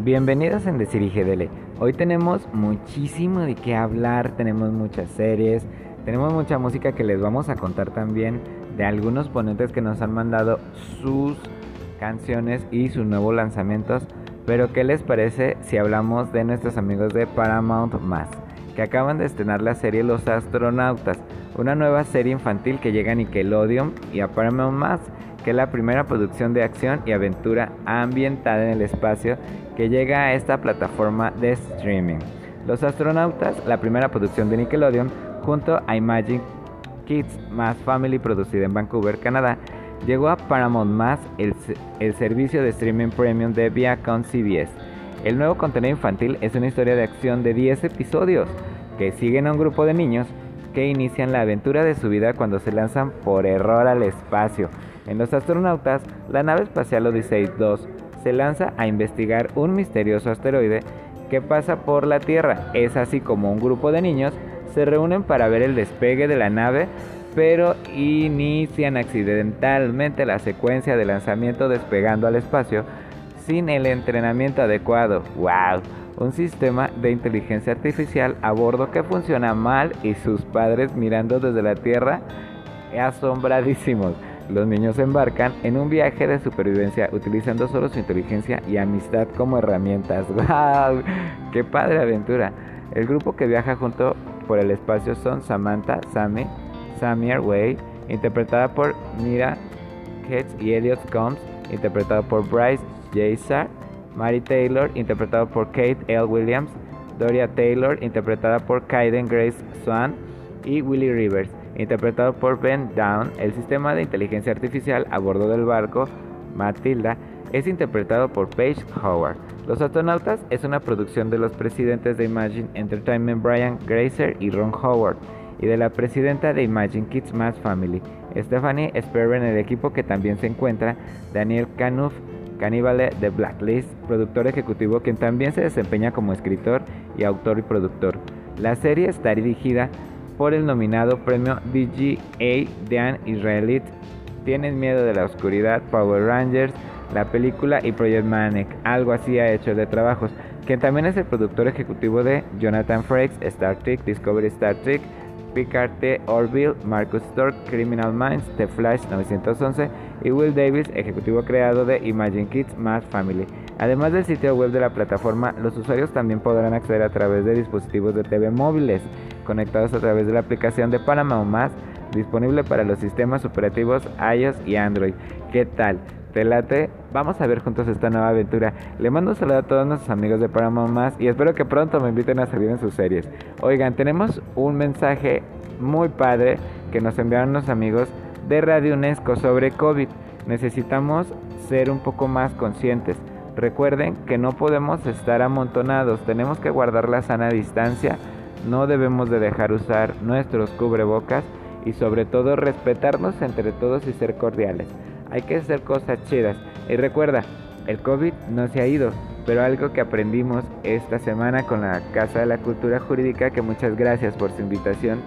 Bienvenidos en Decir IGDL. Hoy tenemos muchísimo de qué hablar, tenemos muchas series, tenemos mucha música que les vamos a contar también de algunos ponentes que nos han mandado sus canciones y sus nuevos lanzamientos. Pero ¿qué les parece si hablamos de nuestros amigos de Paramount Más? Que acaban de estrenar la serie Los Astronautas, una nueva serie infantil que llega a Nickelodeon y a Paramount Más que es la primera producción de acción y aventura ambientada en el espacio que llega a esta plataforma de streaming. Los astronautas, la primera producción de Nickelodeon, junto a Imagine Kids más Family producida en Vancouver, Canadá, llegó a Paramount Más, el, servicio de streaming premium de Viacom CBS. El nuevo contenido infantil es una historia de acción de 10 episodios que siguen a un grupo de niños que inician la aventura de su vida cuando se lanzan por error al espacio. En Los astronautas, la nave espacial Odyssey 2 se lanza a investigar un misterioso asteroide que pasa por la Tierra. Es así como un grupo de niños se reúnen para ver el despegue de la nave, pero inician accidentalmente la secuencia de lanzamiento despegando al espacio sin el entrenamiento adecuado. ¡Wow! Un sistema de inteligencia artificial a bordo que funciona mal y sus padres mirando desde la Tierra asombradísimos. Los niños embarcan en un viaje de supervivencia utilizando solo su inteligencia y amistad como herramientas. ¡Wow! ¡Qué padre aventura! El grupo que viaja junto por el espacio son Samantha, Sammy, Samir Way, interpretada por Mira Ketz y Elliot Combs, interpretado por Bryce Jaysar, Mary Taylor, interpretado por Kate L. Williams, Doria Taylor, interpretada por Kaiden Grace Swan, y Willie Rivers interpretado por Ben Down, el sistema de inteligencia artificial a bordo del barco Matilda es interpretado por Paige Howard. Los astronautas es una producción de los presidentes de Imagine Entertainment Brian Grazer y Ron Howard y de la presidenta de Imagine Kids Mass Family, Stephanie Sperber en el equipo que también se encuentra Daniel Canuff, Cannibale de Blacklist, productor ejecutivo quien también se desempeña como escritor y autor y productor. La serie está dirigida por el nominado premio DGA Dan Israelit. Tienen miedo de la oscuridad, Power Rangers, la película y Project Manic. Algo así ha hecho de trabajos. Quien también es el productor ejecutivo de Jonathan Frakes, Star Trek, Discovery Star Trek, Picard T. Orville, Marcus Stork, Criminal Minds, The Flash 911 y Will Davis, ejecutivo creado de Imagine Kids Math Family. Además del sitio web de la plataforma, los usuarios también podrán acceder a través de dispositivos de TV móviles conectados a través de la aplicación de Panama Más disponible para los sistemas operativos iOS y Android. ¿Qué tal? ¿Te late? Vamos a ver juntos esta nueva aventura. Le mando un saludo a todos nuestros amigos de Paramount Más y espero que pronto me inviten a salir en sus series. Oigan, tenemos un mensaje muy padre que nos enviaron los amigos de Radio UNESCO sobre COVID. Necesitamos ser un poco más conscientes. Recuerden que no podemos estar amontonados, tenemos que guardar la sana distancia, no debemos de dejar usar nuestros cubrebocas y sobre todo respetarnos entre todos y ser cordiales. Hay que hacer cosas chidas. Y recuerda, el COVID no se ha ido, pero algo que aprendimos esta semana con la Casa de la Cultura Jurídica, que muchas gracias por su invitación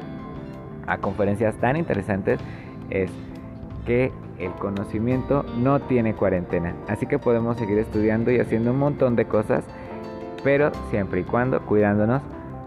a conferencias tan interesantes, es que el conocimiento no tiene cuarentena. Así que podemos seguir estudiando y haciendo un montón de cosas, pero siempre y cuando cuidándonos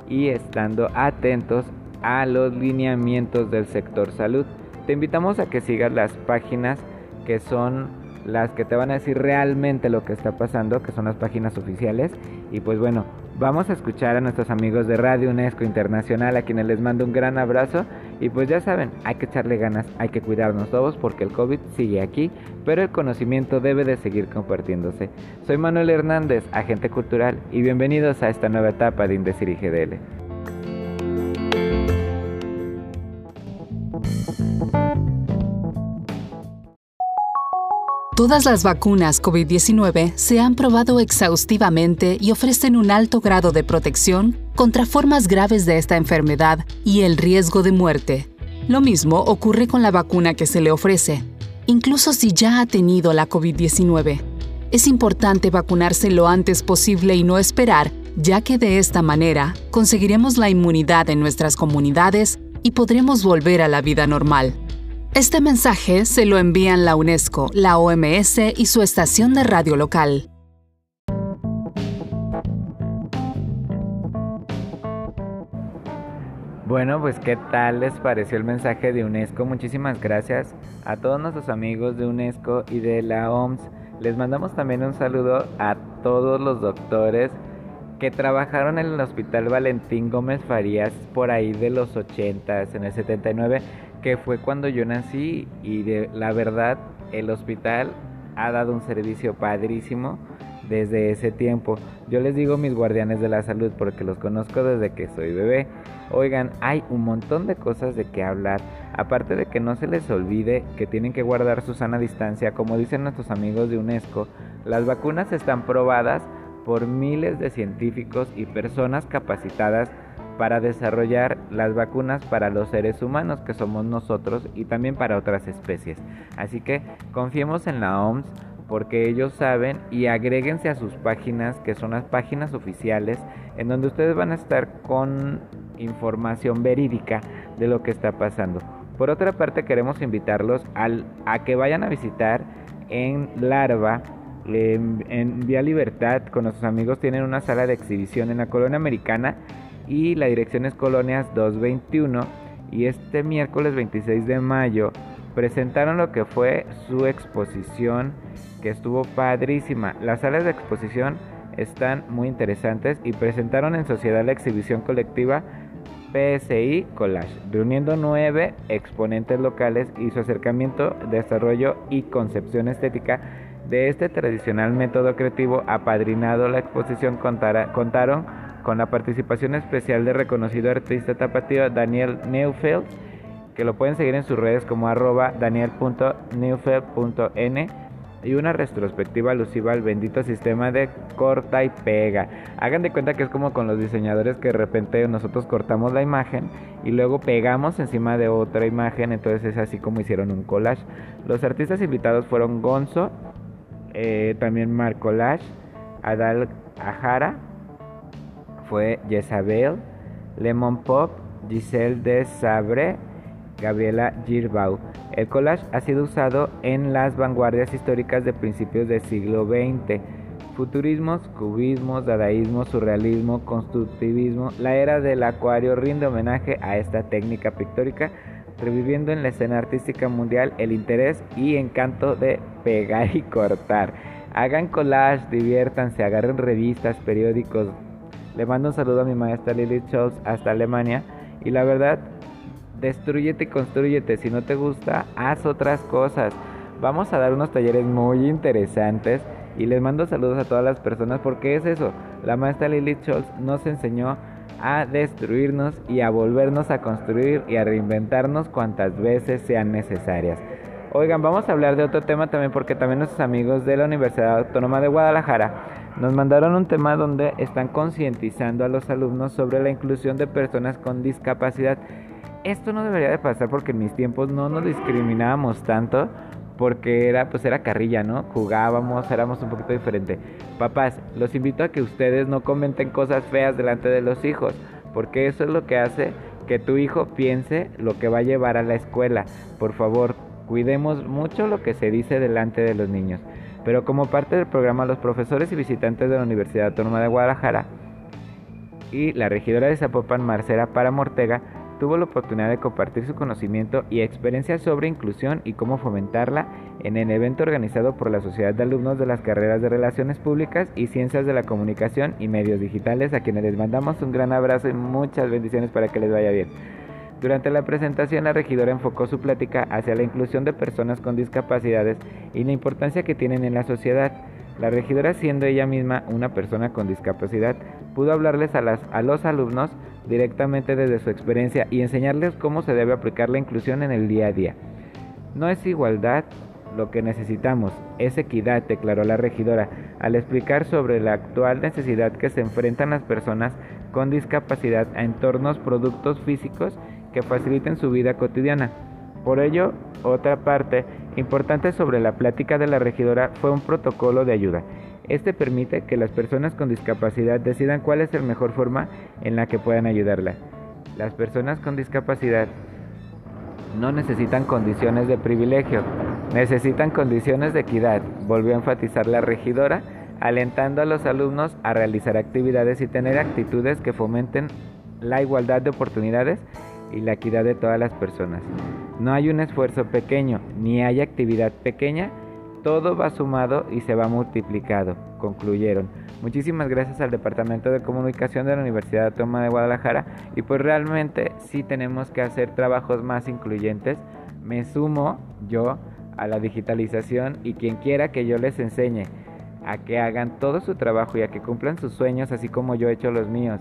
y estando atentos a los lineamientos del sector salud. Te invitamos a que sigas las páginas que son las que te van a decir realmente lo que está pasando, que son las páginas oficiales. Y pues bueno, vamos a escuchar a nuestros amigos de Radio UNESCO Internacional, a quienes les mando un gran abrazo. Y pues ya saben, hay que echarle ganas, hay que cuidarnos todos porque el COVID sigue aquí, pero el conocimiento debe de seguir compartiéndose. Soy Manuel Hernández, agente cultural, y bienvenidos a esta nueva etapa de Indecir GDL. Todas las vacunas COVID-19 se han probado exhaustivamente y ofrecen un alto grado de protección contra formas graves de esta enfermedad y el riesgo de muerte. Lo mismo ocurre con la vacuna que se le ofrece, incluso si ya ha tenido la COVID-19. Es importante vacunarse lo antes posible y no esperar, ya que de esta manera conseguiremos la inmunidad en nuestras comunidades y podremos volver a la vida normal. Este mensaje se lo envían la UNESCO, la OMS y su estación de radio local. Bueno, pues qué tal les pareció el mensaje de UNESCO. Muchísimas gracias a todos nuestros amigos de UNESCO y de la OMS. Les mandamos también un saludo a todos los doctores que trabajaron en el Hospital Valentín Gómez Farías por ahí de los 80, en el 79, que fue cuando yo nací y de la verdad el hospital ha dado un servicio padrísimo desde ese tiempo. Yo les digo mis guardianes de la salud porque los conozco desde que soy bebé. Oigan, hay un montón de cosas de qué hablar. Aparte de que no se les olvide que tienen que guardar su sana distancia, como dicen nuestros amigos de UNESCO, las vacunas están probadas por miles de científicos y personas capacitadas para desarrollar las vacunas para los seres humanos que somos nosotros y también para otras especies. Así que confiemos en la OMS porque ellos saben y agréguense a sus páginas que son las páginas oficiales en donde ustedes van a estar con información verídica de lo que está pasando. Por otra parte queremos invitarlos al, a que vayan a visitar en Larva, en, en Vía Libertad, con nuestros amigos tienen una sala de exhibición en la colonia americana y la dirección es Colonias 221 y este miércoles 26 de mayo presentaron lo que fue su exposición estuvo padrísima. Las salas de exposición están muy interesantes y presentaron en sociedad la exhibición colectiva PSI Collage, reuniendo nueve exponentes locales y su acercamiento, desarrollo y concepción estética de este tradicional método creativo apadrinado. La exposición contaron con la participación especial de reconocido artista tapatío Daniel Neufeld, que lo pueden seguir en sus redes como arroba daniel.neufeld.n y una retrospectiva alusiva al bendito sistema de corta y pega. Hagan de cuenta que es como con los diseñadores que de repente nosotros cortamos la imagen y luego pegamos encima de otra imagen, entonces es así como hicieron un collage. Los artistas invitados fueron Gonzo, eh, también Marco Adal Ajara, fue Jezabel, Lemon Pop, Giselle de Sabre, Gabriela Girbau. El collage ha sido usado en las vanguardias históricas de principios del siglo XX. Futurismos, cubismos, dadaísmo, surrealismo, constructivismo. La era del acuario rinde homenaje a esta técnica pictórica, reviviendo en la escena artística mundial el interés y encanto de pegar y cortar. Hagan collage, diviértanse, agarren revistas, periódicos, le mando un saludo a mi maestra Lily Schultz hasta Alemania. Y la verdad, destruyete y construyete. Si no te gusta, haz otras cosas. Vamos a dar unos talleres muy interesantes. Y les mando saludos a todas las personas porque es eso. La maestra Lily Schultz nos enseñó a destruirnos y a volvernos a construir y a reinventarnos cuantas veces sean necesarias. Oigan, vamos a hablar de otro tema también porque también nuestros amigos de la Universidad Autónoma de Guadalajara nos mandaron un tema donde están concientizando a los alumnos sobre la inclusión de personas con discapacidad. Esto no debería de pasar porque en mis tiempos no nos discriminábamos tanto porque era pues era carrilla, ¿no? Jugábamos, éramos un poquito diferente. Papás, los invito a que ustedes no comenten cosas feas delante de los hijos, porque eso es lo que hace que tu hijo piense lo que va a llevar a la escuela. Por favor, cuidemos mucho lo que se dice delante de los niños. Pero como parte del programa, los profesores y visitantes de la Universidad Autónoma de Guadalajara y la regidora de Zapopan, Marcela Paramortega, tuvo la oportunidad de compartir su conocimiento y experiencia sobre inclusión y cómo fomentarla en el evento organizado por la Sociedad de Alumnos de las Carreras de Relaciones Públicas y Ciencias de la Comunicación y Medios Digitales, a quienes les mandamos un gran abrazo y muchas bendiciones para que les vaya bien. Durante la presentación, la regidora enfocó su plática hacia la inclusión de personas con discapacidades y la importancia que tienen en la sociedad. La regidora, siendo ella misma una persona con discapacidad, pudo hablarles a, a los alumnos directamente desde su experiencia y enseñarles cómo se debe aplicar la inclusión en el día a día. No es igualdad lo que necesitamos, es equidad, declaró la regidora, al explicar sobre la actual necesidad que se enfrentan las personas con discapacidad a entornos, productos físicos que faciliten su vida cotidiana. Por ello, otra parte importante sobre la plática de la regidora fue un protocolo de ayuda. Este permite que las personas con discapacidad decidan cuál es la mejor forma en la que puedan ayudarla. Las personas con discapacidad no necesitan condiciones de privilegio, necesitan condiciones de equidad, volvió a enfatizar la regidora, alentando a los alumnos a realizar actividades y tener actitudes que fomenten la igualdad de oportunidades y la equidad de todas las personas. No hay un esfuerzo pequeño, ni hay actividad pequeña, todo va sumado y se va multiplicado, concluyeron. Muchísimas gracias al Departamento de Comunicación de la Universidad Autónoma de Guadalajara y pues realmente sí tenemos que hacer trabajos más incluyentes. Me sumo yo a la digitalización y quien quiera que yo les enseñe a que hagan todo su trabajo y a que cumplan sus sueños así como yo he hecho los míos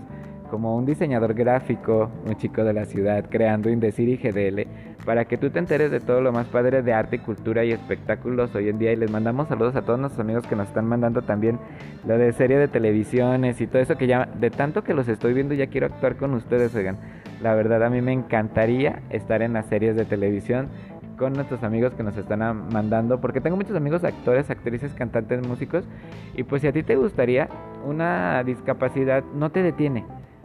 como un diseñador gráfico, un chico de la ciudad, creando Indecir y GDL, para que tú te enteres de todo lo más padre de arte, cultura y espectáculos hoy en día. Y les mandamos saludos a todos nuestros amigos que nos están mandando también lo de serie de televisiones y todo eso que ya, de tanto que los estoy viendo, ya quiero actuar con ustedes, oigan. La verdad, a mí me encantaría estar en las series de televisión con nuestros amigos que nos están mandando, porque tengo muchos amigos actores, actrices, cantantes, músicos, y pues si a ti te gustaría, una discapacidad no te detiene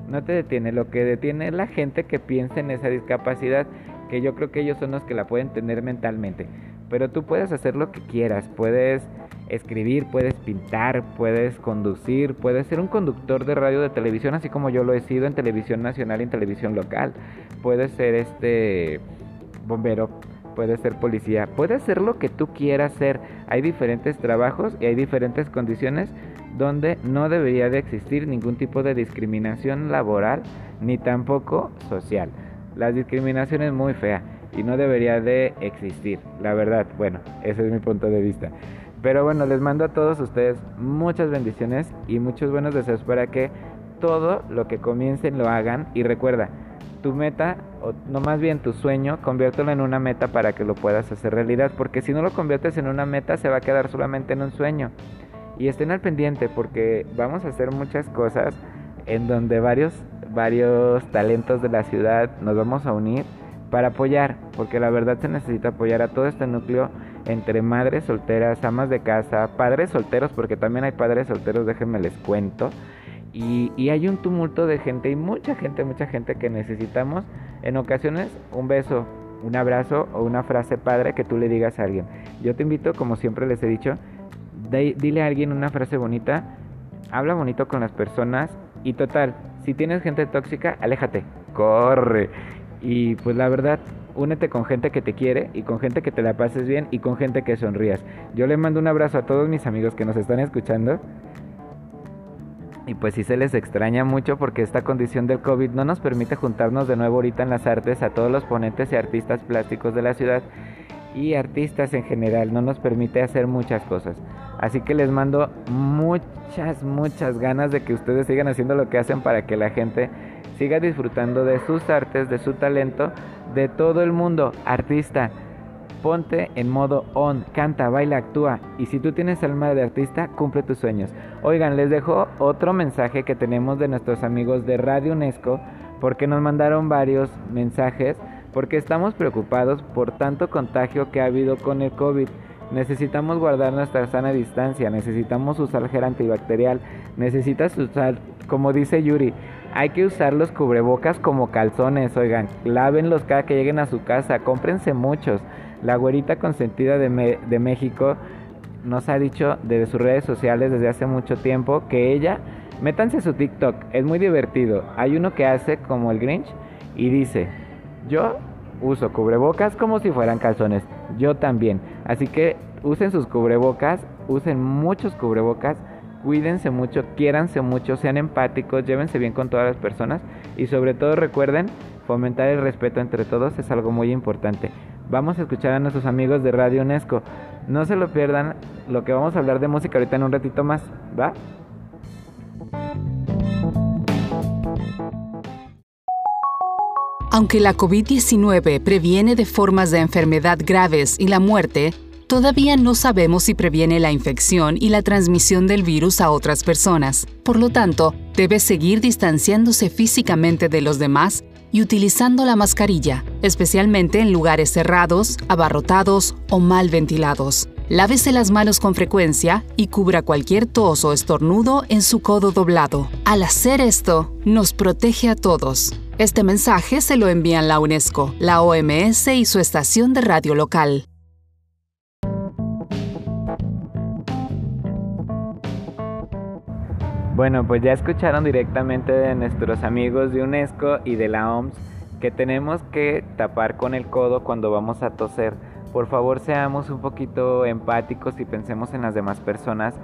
no te detiene, lo que detiene es la gente que piensa en esa discapacidad, que yo creo que ellos son los que la pueden tener mentalmente. Pero tú puedes hacer lo que quieras, puedes escribir, puedes pintar, puedes conducir, puedes ser un conductor de radio de televisión, así como yo lo he sido en televisión nacional y en televisión local. Puedes ser este bombero, puedes ser policía, puedes ser lo que tú quieras ser. Hay diferentes trabajos y hay diferentes condiciones donde no debería de existir ningún tipo de discriminación laboral ni tampoco social. La discriminación es muy fea y no debería de existir, la verdad. Bueno, ese es mi punto de vista. Pero bueno, les mando a todos ustedes muchas bendiciones y muchos buenos deseos para que todo lo que comiencen lo hagan y recuerda, tu meta, o no más bien tu sueño, conviértelo en una meta para que lo puedas hacer realidad, porque si no lo conviertes en una meta se va a quedar solamente en un sueño. Y estén al pendiente porque vamos a hacer muchas cosas en donde varios, varios talentos de la ciudad nos vamos a unir para apoyar, porque la verdad se necesita apoyar a todo este núcleo entre madres solteras, amas de casa, padres solteros, porque también hay padres solteros, déjenme les cuento. Y, y, hay un tumulto de gente y mucha gente, mucha gente que necesitamos en ocasiones un beso, un abrazo o una frase padre que tú le digas a alguien. Yo te invito, como siempre les he dicho, dile a alguien una frase bonita, habla bonito con las personas y total, si tienes gente tóxica, aléjate, corre. Y pues la verdad, únete con gente que te quiere y con gente que te la pases bien y con gente que sonrías. Yo le mando un abrazo a todos mis amigos que nos están escuchando. Y pues si se les extraña mucho porque esta condición del COVID no nos permite juntarnos de nuevo ahorita en las artes a todos los ponentes y artistas plásticos de la ciudad y artistas en general, no nos permite hacer muchas cosas. Así que les mando muchas, muchas ganas de que ustedes sigan haciendo lo que hacen para que la gente siga disfrutando de sus artes, de su talento, de todo el mundo. Artista, ponte en modo on, canta, baila, actúa. Y si tú tienes alma de artista, cumple tus sueños. Oigan, les dejo otro mensaje que tenemos de nuestros amigos de Radio UNESCO, porque nos mandaron varios mensajes porque estamos preocupados por tanto contagio que ha habido con el COVID. Necesitamos guardar nuestra sana distancia, necesitamos usar gel antibacterial, necesitas usar, como dice Yuri, hay que usar los cubrebocas como calzones, oigan, lávenlos cada que lleguen a su casa, cómprense muchos. La güerita consentida de, de México nos ha dicho desde sus redes sociales desde hace mucho tiempo que ella, métanse su TikTok, es muy divertido. Hay uno que hace como el Grinch y dice, yo uso cubrebocas como si fueran calzones. Yo también. Así que usen sus cubrebocas, usen muchos cubrebocas, cuídense mucho, quiéranse mucho, sean empáticos, llévense bien con todas las personas y sobre todo recuerden fomentar el respeto entre todos es algo muy importante. Vamos a escuchar a nuestros amigos de Radio UNESCO. No se lo pierdan lo que vamos a hablar de música ahorita en un ratito más, ¿va? Aunque la COVID-19 previene de formas de enfermedad graves y la muerte, todavía no sabemos si previene la infección y la transmisión del virus a otras personas. Por lo tanto, debe seguir distanciándose físicamente de los demás y utilizando la mascarilla, especialmente en lugares cerrados, abarrotados o mal ventilados. Lávese las manos con frecuencia y cubra cualquier tos o estornudo en su codo doblado. Al hacer esto, nos protege a todos. Este mensaje se lo envían la UNESCO, la OMS y su estación de radio local. Bueno, pues ya escucharon directamente de nuestros amigos de UNESCO y de la OMS que tenemos que tapar con el codo cuando vamos a toser. Por favor seamos un poquito empáticos y pensemos en las demás personas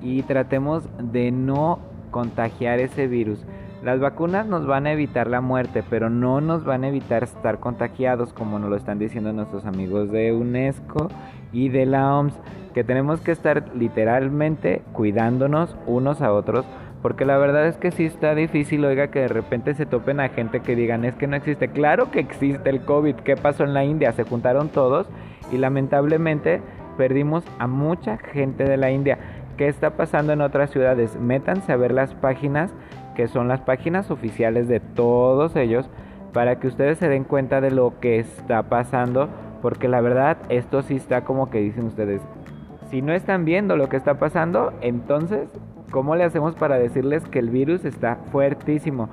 y tratemos de no contagiar ese virus. Las vacunas nos van a evitar la muerte, pero no nos van a evitar estar contagiados, como nos lo están diciendo nuestros amigos de UNESCO y de la OMS, que tenemos que estar literalmente cuidándonos unos a otros, porque la verdad es que sí está difícil, oiga, que de repente se topen a gente que digan, es que no existe. Claro que existe el COVID, ¿qué pasó en la India? Se juntaron todos y lamentablemente perdimos a mucha gente de la India. ¿Qué está pasando en otras ciudades? Métanse a ver las páginas que son las páginas oficiales de todos ellos, para que ustedes se den cuenta de lo que está pasando, porque la verdad esto sí está como que dicen ustedes, si no están viendo lo que está pasando, entonces, ¿cómo le hacemos para decirles que el virus está fuertísimo?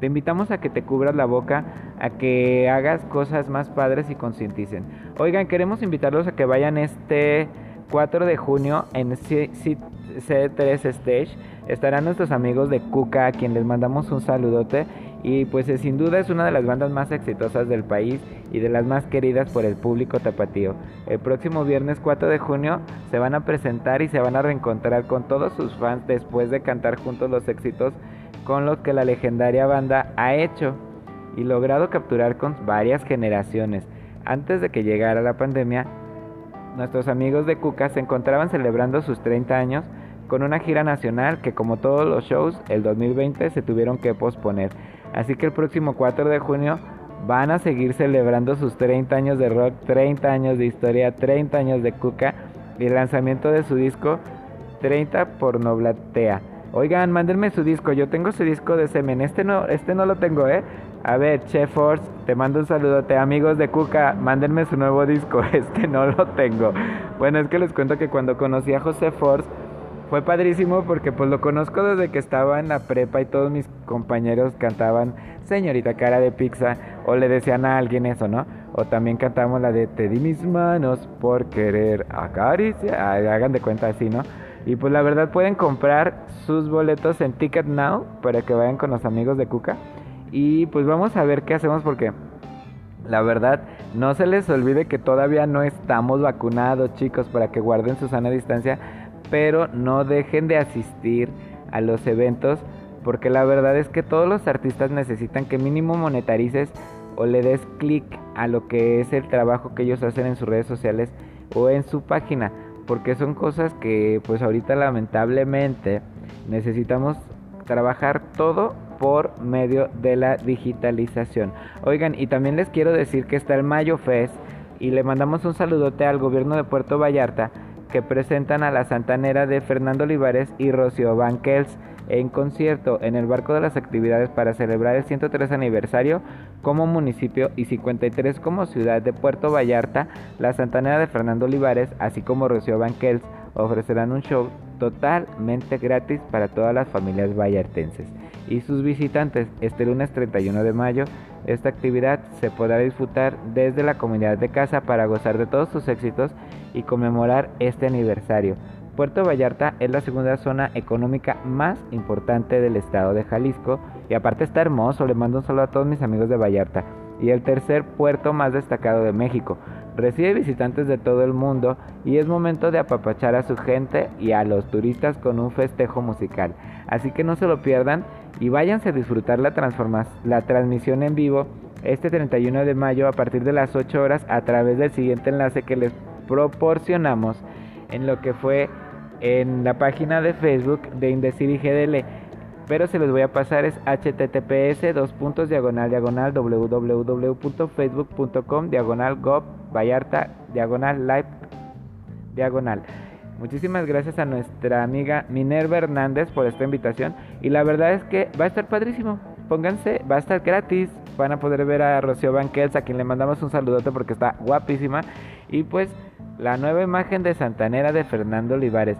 Te invitamos a que te cubras la boca, a que hagas cosas más padres y concienticen. Oigan, queremos invitarlos a que vayan este 4 de junio en C3 Stage estarán nuestros amigos de Cuca, a quien les mandamos un saludote. Y pues eh, sin duda es una de las bandas más exitosas del país y de las más queridas por el público tapatío. El próximo viernes 4 de junio se van a presentar y se van a reencontrar con todos sus fans después de cantar juntos los éxitos con los que la legendaria banda ha hecho y logrado capturar con varias generaciones. Antes de que llegara la pandemia, nuestros amigos de Cuca se encontraban celebrando sus 30 años con una gira nacional que como todos los shows el 2020 se tuvieron que posponer. Así que el próximo 4 de junio van a seguir celebrando sus 30 años de rock, 30 años de historia, 30 años de Cuca y el lanzamiento de su disco 30 por Noblatea. Oigan, mándenme su disco, yo tengo su disco de semen, este no, este no lo tengo, ¿eh? A ver, Chef Force, te mando un saludote. Amigos de Cuca, mándenme su nuevo disco. Este no lo tengo. Bueno, es que les cuento que cuando conocí a José Force, fue padrísimo porque pues lo conozco desde que estaba en la prepa y todos mis compañeros cantaban Señorita cara de pizza o le decían a alguien eso, ¿no? O también cantamos la de Te di mis manos por querer acariciar, hagan de cuenta así, ¿no? Y pues la verdad pueden comprar sus boletos en Ticket Now para que vayan con los amigos de Cuca. Y pues vamos a ver qué hacemos porque la verdad no se les olvide que todavía no estamos vacunados, chicos, para que guarden su sana distancia pero no dejen de asistir a los eventos porque la verdad es que todos los artistas necesitan que mínimo monetarices o le des clic a lo que es el trabajo que ellos hacen en sus redes sociales o en su página porque son cosas que pues ahorita lamentablemente necesitamos trabajar todo por medio de la digitalización. Oigan, y también les quiero decir que está el Mayo Fest y le mandamos un saludote al gobierno de Puerto Vallarta que presentan a la santanera de Fernando Olivares y Rocío Banquels en concierto en el barco de las actividades para celebrar el 103 aniversario como municipio y 53 como ciudad de Puerto Vallarta, la santanera de Fernando Olivares, así como Rocío Banquels, ofrecerán un show totalmente gratis para todas las familias vallartenses y sus visitantes este lunes 31 de mayo. Esta actividad se podrá disfrutar desde la comunidad de casa para gozar de todos sus éxitos y conmemorar este aniversario. Puerto Vallarta es la segunda zona económica más importante del estado de Jalisco y aparte está hermoso, le mando un saludo a todos mis amigos de Vallarta. Y el tercer puerto más destacado de México. Recibe visitantes de todo el mundo y es momento de apapachar a su gente y a los turistas con un festejo musical. Así que no se lo pierdan y váyanse a disfrutar la, la transmisión en vivo este 31 de mayo a partir de las 8 horas a través del siguiente enlace que les proporcionamos en lo que fue en la página de Facebook de Indecir GDL. Pero se les voy a pasar es https dos puntos diagonal diagonal www.facebook.com diagonal gov vallarta diagonal live diagonal. Muchísimas gracias a nuestra amiga Minerva Hernández por esta invitación y la verdad es que va a estar padrísimo. Pónganse, va a estar gratis. Van a poder ver a Rocío Banquels, a quien le mandamos un saludote porque está guapísima. Y pues la nueva imagen de Santanera de Fernando Olivares,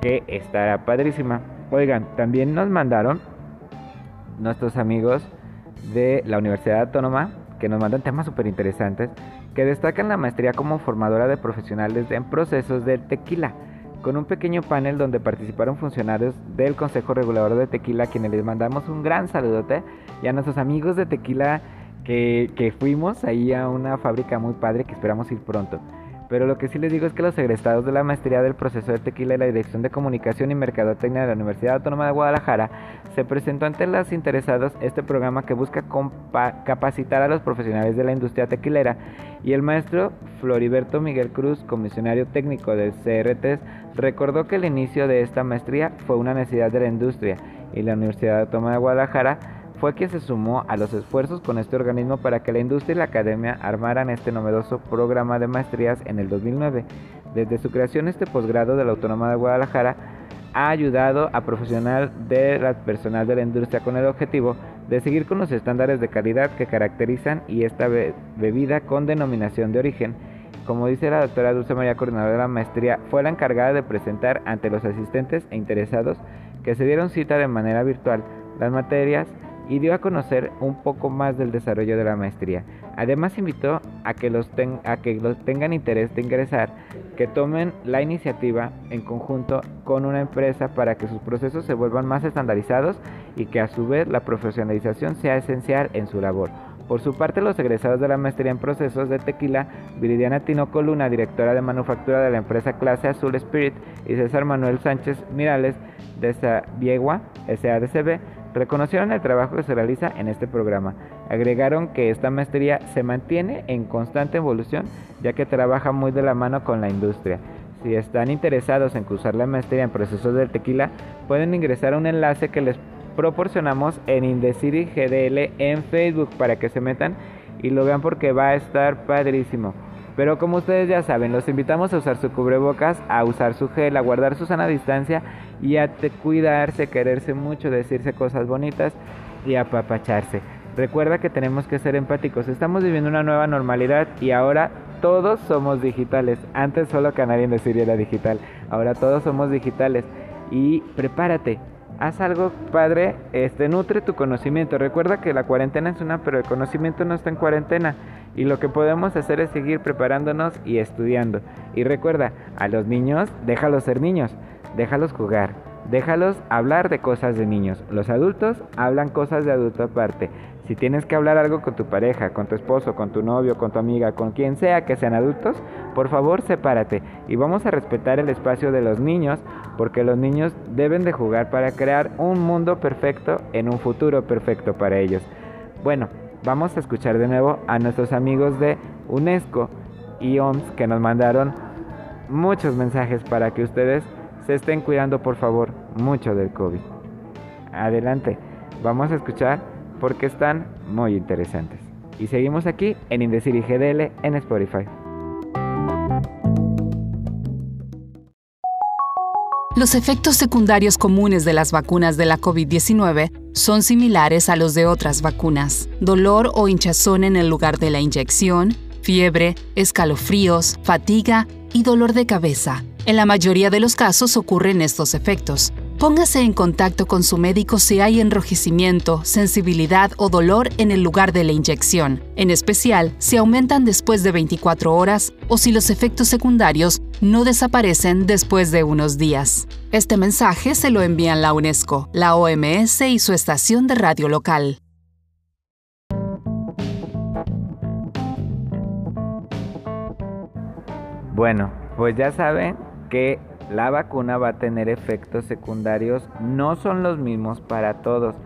que estará padrísima. Oigan, también nos mandaron nuestros amigos de la Universidad Autónoma, que nos mandan temas súper interesantes, que destacan la maestría como formadora de profesionales en procesos de tequila, con un pequeño panel donde participaron funcionarios del Consejo Regulador de Tequila, a quienes les mandamos un gran saludote, y a nuestros amigos de Tequila que, que fuimos ahí a una fábrica muy padre que esperamos ir pronto. Pero lo que sí les digo es que los egresados de la maestría del proceso de tequila y la Dirección de Comunicación y Mercadotecnia de la Universidad Autónoma de Guadalajara se presentó ante los interesados este programa que busca capacitar a los profesionales de la industria tequilera. Y el maestro Floriberto Miguel Cruz, comisionario técnico del CRT, recordó que el inicio de esta maestría fue una necesidad de la industria y la Universidad Autónoma de Guadalajara fue quien se sumó a los esfuerzos con este organismo para que la industria y la academia armaran este novedoso programa de maestrías en el 2009. Desde su creación, este posgrado de la Autónoma de Guadalajara ha ayudado a profesional de la personal de la industria con el objetivo de seguir con los estándares de calidad que caracterizan y esta bebida con denominación de origen. Como dice la doctora Dulce María, coordinadora de la maestría, fue la encargada de presentar ante los asistentes e interesados que se dieron cita de manera virtual las materias y dio a conocer un poco más del desarrollo de la maestría. Además invitó a que los, tengan interés de ingresar, que tomen la iniciativa en conjunto con una empresa para que sus procesos se vuelvan más estandarizados y que a su vez la profesionalización sea esencial en su labor. Por su parte, los egresados de la maestría en procesos de tequila, Viridiana Tinoco Luna, directora de manufactura de la empresa Clase Azul Spirit, y César Manuel Sánchez Mirales, de Sabiegua, SADCB, reconocieron el trabajo que se realiza en este programa. Agregaron que esta maestría se mantiene en constante evolución ya que trabaja muy de la mano con la industria. Si están interesados en cursar la maestría en procesos del tequila, pueden ingresar a un enlace que les proporcionamos en Indeciri GDL en Facebook para que se metan y lo vean porque va a estar padrísimo. Pero como ustedes ya saben, los invitamos a usar su cubrebocas, a usar su gel, a guardar su sana distancia y a cuidarse, quererse mucho, decirse cosas bonitas y apapacharse. Recuerda que tenemos que ser empáticos. Estamos viviendo una nueva normalidad y ahora todos somos digitales. Antes solo Canarias decir era digital. Ahora todos somos digitales. Y prepárate. Haz algo padre, este nutre tu conocimiento. Recuerda que la cuarentena es una, pero el conocimiento no está en cuarentena. Y lo que podemos hacer es seguir preparándonos y estudiando. Y recuerda, a los niños, déjalos ser niños, déjalos jugar, déjalos hablar de cosas de niños. Los adultos hablan cosas de adulto aparte. Si tienes que hablar algo con tu pareja, con tu esposo, con tu novio, con tu amiga, con quien sea que sean adultos, por favor sepárate y vamos a respetar el espacio de los niños porque los niños deben de jugar para crear un mundo perfecto en un futuro perfecto para ellos. Bueno, vamos a escuchar de nuevo a nuestros amigos de UNESCO y OMS que nos mandaron muchos mensajes para que ustedes se estén cuidando por favor mucho del COVID. Adelante, vamos a escuchar porque están muy interesantes. Y seguimos aquí en Indecir y GDL en Spotify. Los efectos secundarios comunes de las vacunas de la COVID-19 son similares a los de otras vacunas. Dolor o hinchazón en el lugar de la inyección, fiebre, escalofríos, fatiga y dolor de cabeza. En la mayoría de los casos ocurren estos efectos, Póngase en contacto con su médico si hay enrojecimiento, sensibilidad o dolor en el lugar de la inyección, en especial si aumentan después de 24 horas o si los efectos secundarios no desaparecen después de unos días. Este mensaje se lo envían la UNESCO, la OMS y su estación de radio local. Bueno, pues ya saben que la vacuna va a tener efectos secundarios, no son los mismos para todos.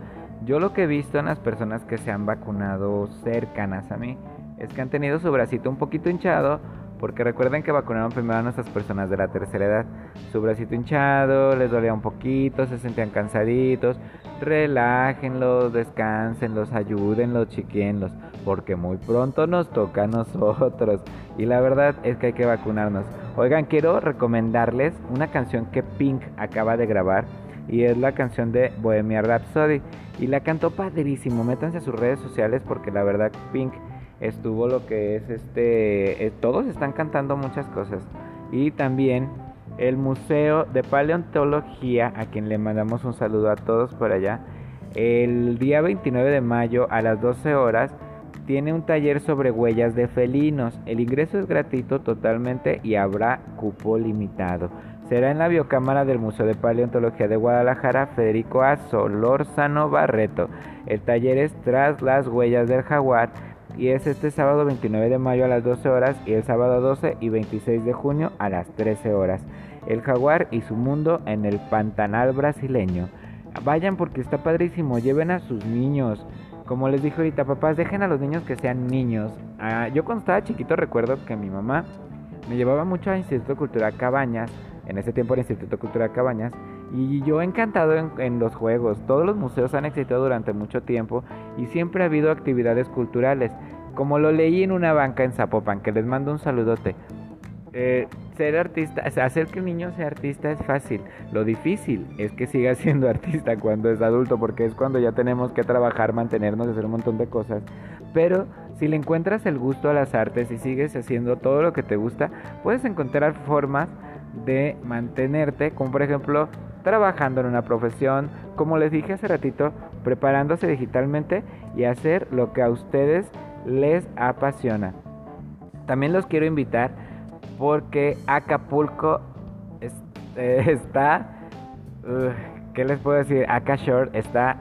Yo lo que he visto en las personas que se han vacunado cercanas a mí es que han tenido su bracito un poquito hinchado, porque recuerden que vacunaron primero a nuestras personas de la tercera edad. Su bracito hinchado, les dolía un poquito, se sentían cansaditos. Relájenlos, descánsenlos, ayúdenlos, chiquienlos, porque muy pronto nos toca a nosotros. Y la verdad es que hay que vacunarnos. Oigan, quiero recomendarles una canción que Pink acaba de grabar y es la canción de Bohemia Rhapsody y la cantó padrísimo. Métanse a sus redes sociales porque la verdad Pink estuvo lo que es este eh, todos están cantando muchas cosas y también el Museo de Paleontología a quien le mandamos un saludo a todos por allá el día 29 de mayo a las 12 horas tiene un taller sobre huellas de felinos. El ingreso es gratuito totalmente y habrá cupo limitado. Será en la biocámara del Museo de Paleontología de Guadalajara, Federico A. Solórzano Barreto. El taller es Tras las huellas del jaguar, y es este sábado 29 de mayo a las 12 horas y el sábado 12 y 26 de junio a las 13 horas. El jaguar y su mundo en el Pantanal brasileño. Vayan porque está padrísimo, lleven a sus niños. Como les dije ahorita, papás, dejen a los niños que sean niños. Ah, yo cuando estaba chiquito recuerdo que mi mamá me llevaba mucho al Instituto Cultural Cabañas, en ese tiempo el Instituto Cultural Cabañas, y yo encantado en, los juegos. Todos los museos han existido durante mucho tiempo y siempre ha habido actividades culturales. Como lo leí en una banca en Zapopan, que les mando un saludote. Eh, ser artista, hacer que un niño sea artista es fácil. Lo difícil es que siga siendo artista cuando es adulto, porque es cuando ya tenemos que trabajar, mantenernos, hacer un montón de cosas. Pero si le encuentras el gusto a las artes y sigues haciendo todo lo que te gusta, puedes encontrar formas de mantenerte, como por ejemplo trabajando en una profesión, como les dije hace ratito, preparándose digitalmente y hacer lo que a ustedes les apasiona. También los quiero invitar porque Acapulco eh, está, ¿qué les puedo decir? Acashore está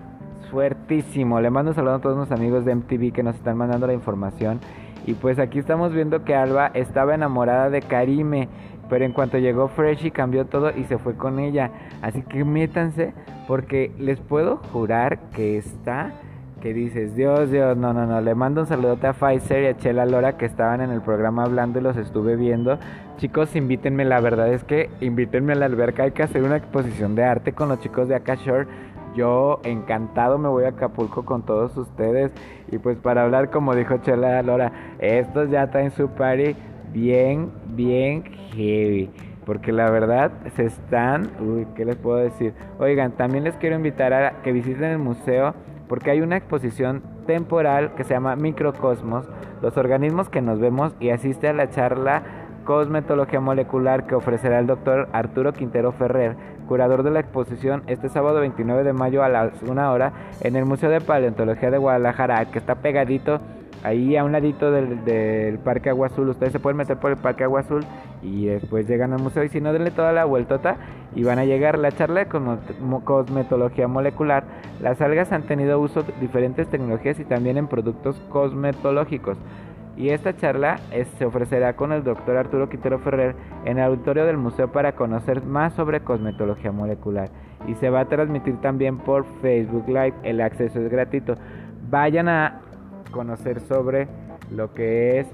fuertísimo. Le mando un saludo a todos los amigos de MTV que nos están mandando la información. Y pues aquí estamos viendo que Alba estaba enamorada de Karime. Pero en cuanto llegó Freshy cambió todo y se fue con ella. Así que métanse porque les puedo jurar que está que dices, Dios, Dios, no, no, no, le mando un saludote a Pfizer y a Chela Lora que estaban en el programa hablando y los estuve viendo. Chicos, invítenme, la verdad es que invítenme a la alberca, hay que hacer una exposición de arte con los chicos de Akashore. Yo encantado me voy a Acapulco con todos ustedes y pues para hablar, como dijo Chela Lora, estos ya traen su party bien, bien heavy porque la verdad se están, uy, ¿qué les puedo decir? Oigan, también les quiero invitar a que visiten el museo porque hay una exposición temporal que se llama Microcosmos, los organismos que nos vemos y asiste a la charla Cosmetología Molecular que ofrecerá el doctor Arturo Quintero Ferrer, curador de la exposición este sábado 29 de mayo a las 1 hora en el Museo de Paleontología de Guadalajara, que está pegadito ahí a un ladito del, Parque Agua Azul. Ustedes se pueden meter por el Parque Agua Azul y después llegan al museo. Y si no, denle toda la vueltota y van a llegar la charla de cosmetología molecular. Las algas han tenido uso de diferentes tecnologías y también en productos cosmetológicos. Y esta charla se ofrecerá con el doctor Arturo Quintero Ferrer en el auditorio del museo para conocer más sobre cosmetología molecular. Y se va a transmitir también por Facebook Live. El acceso es gratuito. Vayan a conocer sobre lo que es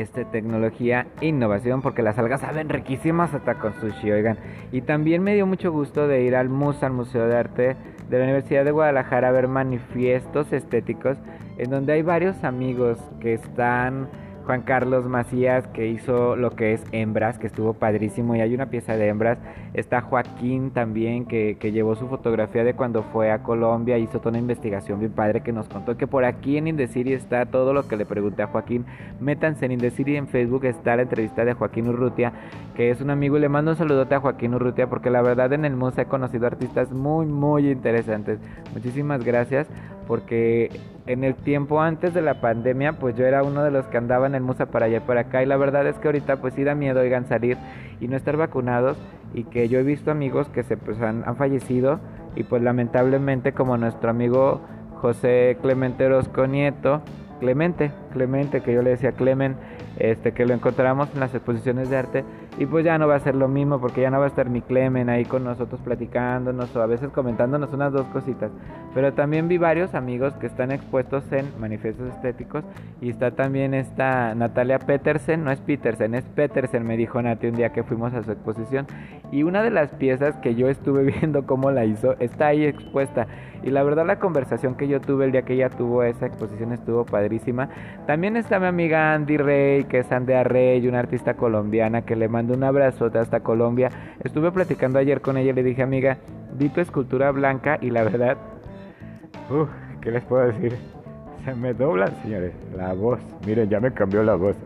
este tecnología e innovación porque las algas saben riquísimas hasta con sushi, oigan. Y también me dio mucho gusto de ir al MUS, al Museo de Arte de la Universidad de Guadalajara a ver manifiestos estéticos en donde hay varios amigos que están Juan Carlos Macías que hizo lo que es hembras, que estuvo padrísimo y hay una pieza de hembras. Está Joaquín también que, llevó su fotografía de cuando fue a Colombia, hizo toda una investigación bien padre que nos contó que por aquí en Indeciri está todo lo que le pregunté a Joaquín. Métanse en Indeciri en Facebook está la entrevista de Joaquín Urrutia, que es un amigo le mando un saludote a Joaquín Urrutia porque la verdad en el museo he conocido artistas muy muy interesantes. Muchísimas gracias porque en el tiempo antes de la pandemia, pues yo era uno de los que andaba en el Musa para allá y para acá. Y la verdad es que ahorita pues sí da miedo, oigan, salir y no estar vacunados. Y que yo he visto amigos que se pues han, han fallecido. Y pues lamentablemente como nuestro amigo José Clemente Orozco Nieto, Clemente, Clemente, que yo le decía Clemen, este, que lo encontramos en las exposiciones de arte y pues ya no va a ser lo mismo porque ya no va a estar mi Clemen ahí con nosotros platicándonos o a veces comentándonos unas dos cositas. Pero también vi varios amigos que están expuestos en manifiestos estéticos y está también esta Natalia Petersen, no es Petersen, es Petersen, me dijo Nati un día que fuimos a su exposición y una de las piezas que yo estuve viendo cómo la hizo está ahí expuesta y la verdad la conversación que yo tuve el día que ella tuvo esa exposición estuvo padrísima. También está mi amiga Andy Rey, que es Andrea Rey, una artista colombiana que le mando un abrazo hasta Colombia. Estuve platicando ayer con ella y le dije, amiga, vi tu escultura blanca y la verdad, uff, ¿qué les puedo decir? Se me dobla, señores, la voz. Miren, ya me cambió la voz.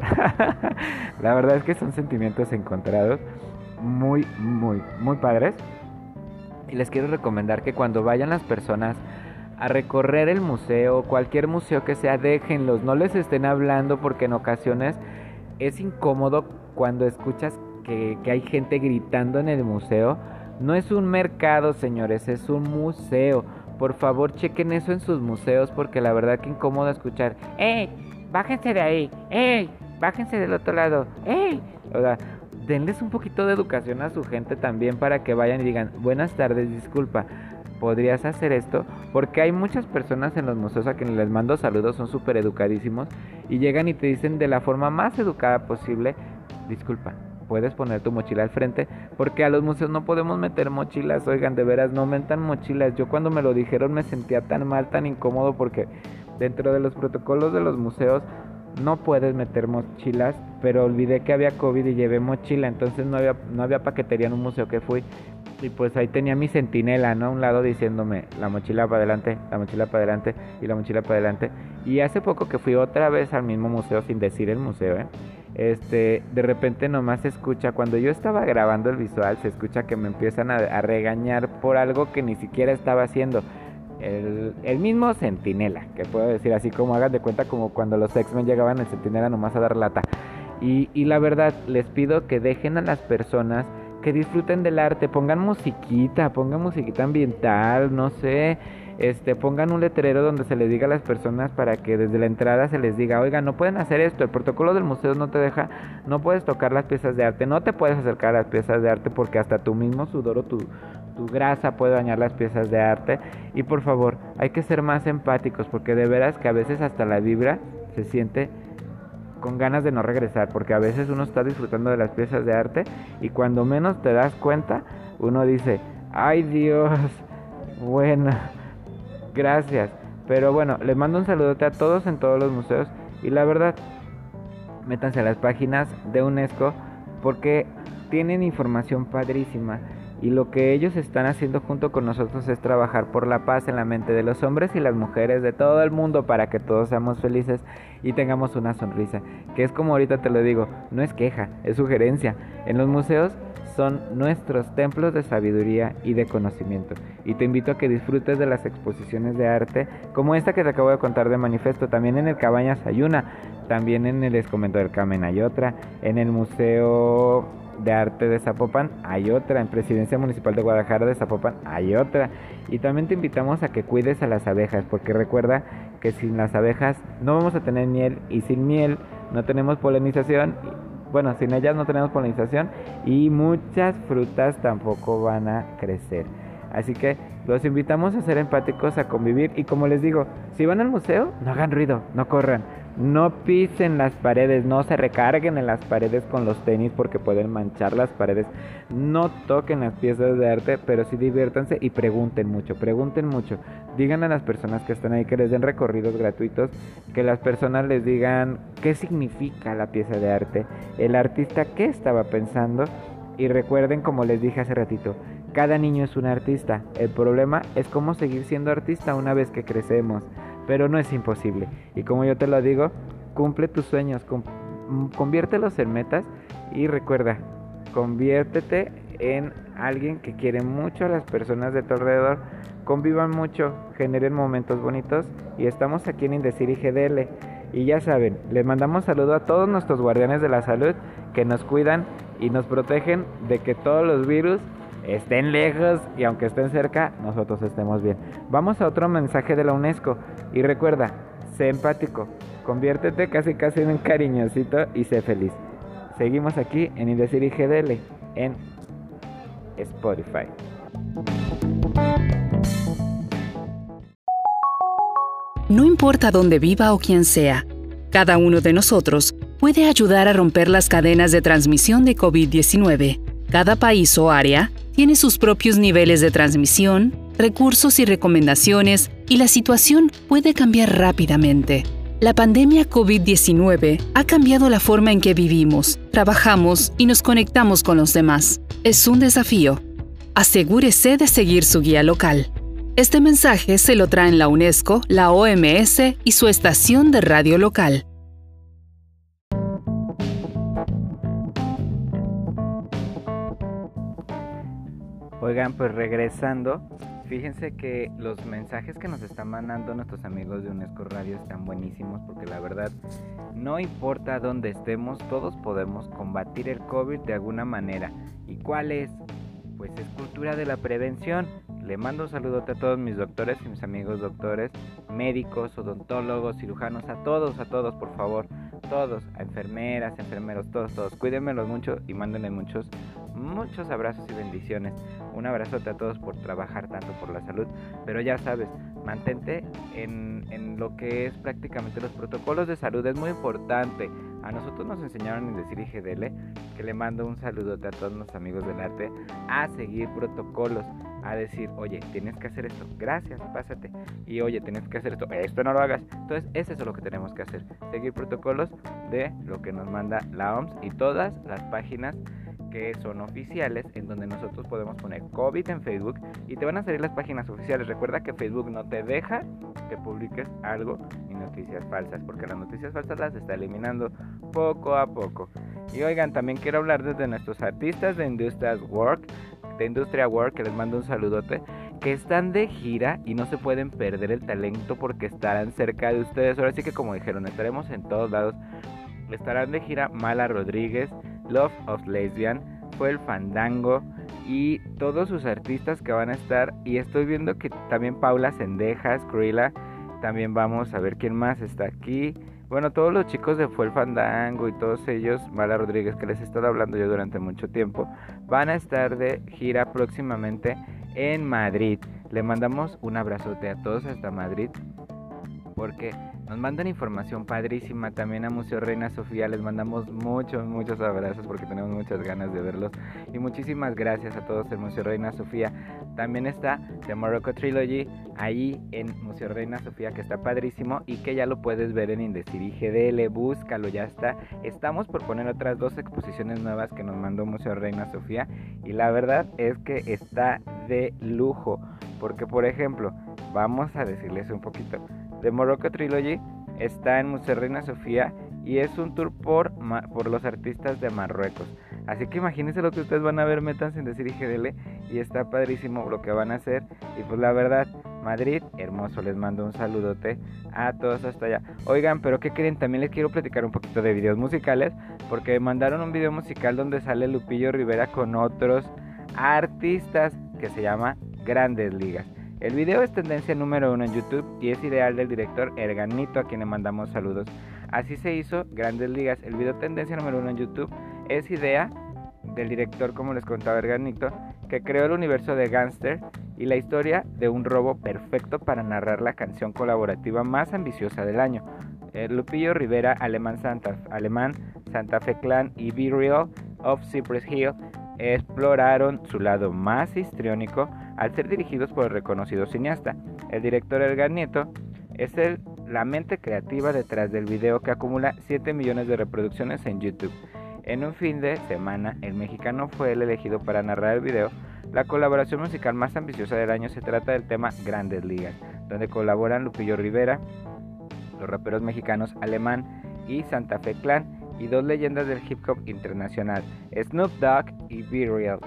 la verdad es que son sentimientos encontrados muy, muy, muy padres. Y les quiero recomendar que cuando vayan las personas a recorrer el museo, cualquier museo que sea, déjenlos, no les estén hablando porque en ocasiones es incómodo cuando escuchas que, hay gente gritando en el museo. No es un mercado, señores, es un museo. por favor chequen eso en sus museos porque la verdad que incómodo escuchar, ¡Ey! Bájense de ahí, ¡Ey! Bájense del otro lado, ¡Ey! O sea, denles un poquito de educación a su gente también para que vayan y digan, buenas tardes, disculpa, ¿podrías hacer esto? Porque hay muchas personas en los museos a quienes les mando saludos, son súper educadísimos y llegan y te dicen de la forma más educada posible, disculpa, puedes poner tu mochila al frente, porque a los museos no podemos meter mochilas, oigan, de veras, no metan mochilas. Yo cuando me lo dijeron me sentía tan mal, tan incómodo, porque dentro de los protocolos de los museos no puedes meter mochilas, pero olvidé que había COVID y llevé mochila, entonces no había, no había paquetería en un museo que fui. Y pues ahí tenía mi centinela, ¿no? A un lado diciéndome la mochila para adelante, la mochila para adelante y la mochila para adelante. Y hace poco que fui otra vez al mismo museo sin decir el museo, ¿eh? Este, de repente nomás se escucha, cuando yo estaba grabando el visual, se escucha que me empiezan a, regañar por algo que ni siquiera estaba haciendo. El, mismo Centinela, que puedo decir así como hagan de cuenta como cuando los X-Men llegaban el Centinela nomás a dar lata. Y, y la verdad, les pido que dejen a las personas que disfruten del arte, pongan musiquita, pongan musiquita ambiental, no sé este, pongan un letrero donde se les diga a las personas para que desde la entrada se les diga, oiga, no pueden hacer esto, el protocolo del museo no te deja, no puedes tocar las piezas de arte, no te puedes acercar a las piezas de arte porque hasta tu mismo sudor o tu, tu grasa puede dañar las piezas de arte. Y por favor, hay que ser más empáticos porque de veras que a veces hasta la vibra se siente con ganas de no regresar, porque a veces uno está disfrutando de las piezas de arte y cuando menos te das cuenta, uno dice, ay Dios, bueno, Gracias. Pero bueno, les mando un saludote a todos en todos los museos. Y la verdad, métanse a las páginas de UNESCO porque tienen información padrísima. Y lo que ellos están haciendo junto con nosotros es trabajar por la paz en la mente de los hombres y las mujeres de todo el mundo para que todos seamos felices y tengamos una sonrisa. Que es como ahorita te lo digo, no es queja, es sugerencia. En los museos son nuestros templos de sabiduría y de conocimiento. Y te invito a que disfrutes de las exposiciones de arte como esta que te acabo de contar de manifiesto. También en el Cabañas hay una, también en el Escomento del Carmen hay otra, en el Museo de Arte de Zapopan hay otra, en Presidencia Municipal de Guadalajara de Zapopan hay otra. Y también te invitamos a que cuides a las abejas, porque recuerda que sin las abejas no vamos a tener miel y sin miel no tenemos polinización bueno, sin ellas no tenemos polinización y muchas frutas tampoco van a crecer. Así que los invitamos a ser empáticos, a convivir y como les digo, si van al museo, no hagan ruido, no corran, no pisen las paredes, no se recarguen en las paredes con los tenis porque pueden manchar las paredes. No toquen las piezas de arte, pero sí diviértanse y pregunten mucho, pregunten mucho. Digan a las personas que están ahí que les den recorridos gratuitos, que las personas les digan qué significa la pieza de arte, el artista qué estaba pensando. Y recuerden, como les dije hace ratito, cada niño es un artista. El problema es cómo seguir siendo artista una vez que crecemos pero no es imposible. Y como yo te lo digo, cumple tus sueños, conviértelos en metas y recuerda, conviértete en alguien que quiere mucho a las personas de tu alrededor, convivan mucho, generen momentos bonitos y estamos aquí en Indecir y GDL. Y ya saben, les mandamos saludo a todos nuestros guardianes de la salud que nos cuidan y nos protegen de que todos los virus estén lejos y aunque estén cerca, nosotros estemos bien. Vamos a otro mensaje de la UNESCO y recuerda, sé empático, conviértete casi casi en un cariñosito y sé feliz. Seguimos aquí en Indecir y GDL en Spotify. No importa dónde viva o quién sea, cada uno de nosotros puede ayudar a romper las cadenas de transmisión de COVID-19. Cada país o área tiene sus propios niveles de transmisión, recursos y recomendaciones, y la situación puede cambiar rápidamente. La pandemia COVID-19 ha cambiado la forma en que vivimos, trabajamos y nos conectamos con los demás. Es un desafío. Asegúrese de seguir su guía local. Este mensaje se lo traen la UNESCO, la OMS y su estación de radio local. Oigan, pues regresando, fíjense que los mensajes que nos están mandando nuestros amigos de UNESCO Radio están buenísimos porque la verdad, no importa dónde estemos, todos podemos combatir el COVID de alguna manera. ¿Y cuál es? Pues es cultura de la prevención. le mando un saludote a todos mis doctores y mis amigos doctores, médicos, odontólogos, cirujanos, a todos, a todos, por favor, todos, a enfermeras, enfermeros, todos, todos. Cuídenmelos mucho y mándenme muchos, muchos abrazos y bendiciones. Un abrazote a todos por trabajar tanto por la salud, pero ya sabes, mantente en, en lo que es prácticamente los protocolos de salud, es muy importante. A nosotros nos enseñaron en decir IGDL que le mando un saludote a todos los amigos del arte a seguir protocolos a decir, oye, tienes que hacer esto, gracias, pásate. Y oye, tienes que hacer esto, esto no lo hagas. Entonces, es lo que tenemos que hacer, seguir protocolos de lo que nos manda la OMS y todas las páginas que son oficiales en donde nosotros podemos poner COVID en Facebook y te van a salir las páginas oficiales. Recuerda que Facebook no te deja que publiques algo y noticias falsas porque las noticias falsas las está eliminando poco a poco. Y oigan, también quiero hablar de nuestros artistas de Industrial Work de Industria Work, que les mando un saludote, que están de gira y no se pueden perder el talento porque estarán cerca de ustedes. Ahora sí que como dijeron, estaremos en todos lados. Estarán de gira Mala Rodríguez, Love of Lesbian, fue el Fandango y todos sus artistas que van a estar. Y estoy viendo que también Paula Sendejas, Krilla, también vamos a ver quién más está aquí. Bueno, todos los chicos de Fue el Fandango y todos ellos, Mala Rodríguez, que les he estado hablando yo durante mucho tiempo, van a estar de gira próximamente en Madrid. Le mandamos un abrazote a todos hasta Madrid porque nos mandan información padrísima también a Museo Reina Sofía. Les mandamos muchos, muchos abrazos porque tenemos muchas ganas de verlos. Y muchísimas gracias a todos en Museo Reina Sofía. También está The Morocco Trilogy ahí en Museo Reina Sofía que está padrísimo y que ya lo puedes ver en Indestir GDL. Búscalo, ya está. Estamos por poner otras dos exposiciones nuevas que nos mandó Museo Reina Sofía. Y la verdad es que está de lujo. Porque por ejemplo, vamos a decirles un poquito. The Morocco Trilogy está en Museo Reina Sofía y es un tour por, por los artistas de Marruecos. Así que imagínense lo que ustedes van a ver, metan sin decir IGDL y está padrísimo lo que van a hacer. Y pues la verdad, Madrid, hermoso, les mando un saludote a todos hasta allá. Oigan, pero ¿qué creen? También les quiero platicar un poquito de videos musicales porque mandaron un video musical donde sale Lupillo Rivera con otros artistas que se llama Grandes Ligas. El video es tendencia número uno en YouTube y es ideal del director Erganito a quien le mandamos saludos. Así se hizo Grandes Ligas. El video tendencia número uno en YouTube es idea del director, como les contaba Erganito, que creó el universo de Gangster y la historia de un robo perfecto para narrar la canción colaborativa más ambiciosa del año. El Lupillo Rivera, Alemán Santa, Alemán, Santa Fe Clan y Be Real of Cypress Hill exploraron su lado más histriónico al ser dirigidos por el reconocido cineasta. El director Edgar Nieto es el, la mente creativa detrás del video que acumula 7 millones de reproducciones en YouTube. En un fin de semana, el mexicano fue el elegido para narrar el video. La colaboración musical más ambiciosa del año se trata del tema Grandes Ligas, donde colaboran Lupillo Rivera, los raperos mexicanos Alemán y Santa Fe Clan, y dos leyendas del hip hop internacional, Snoop Dogg y Be Real.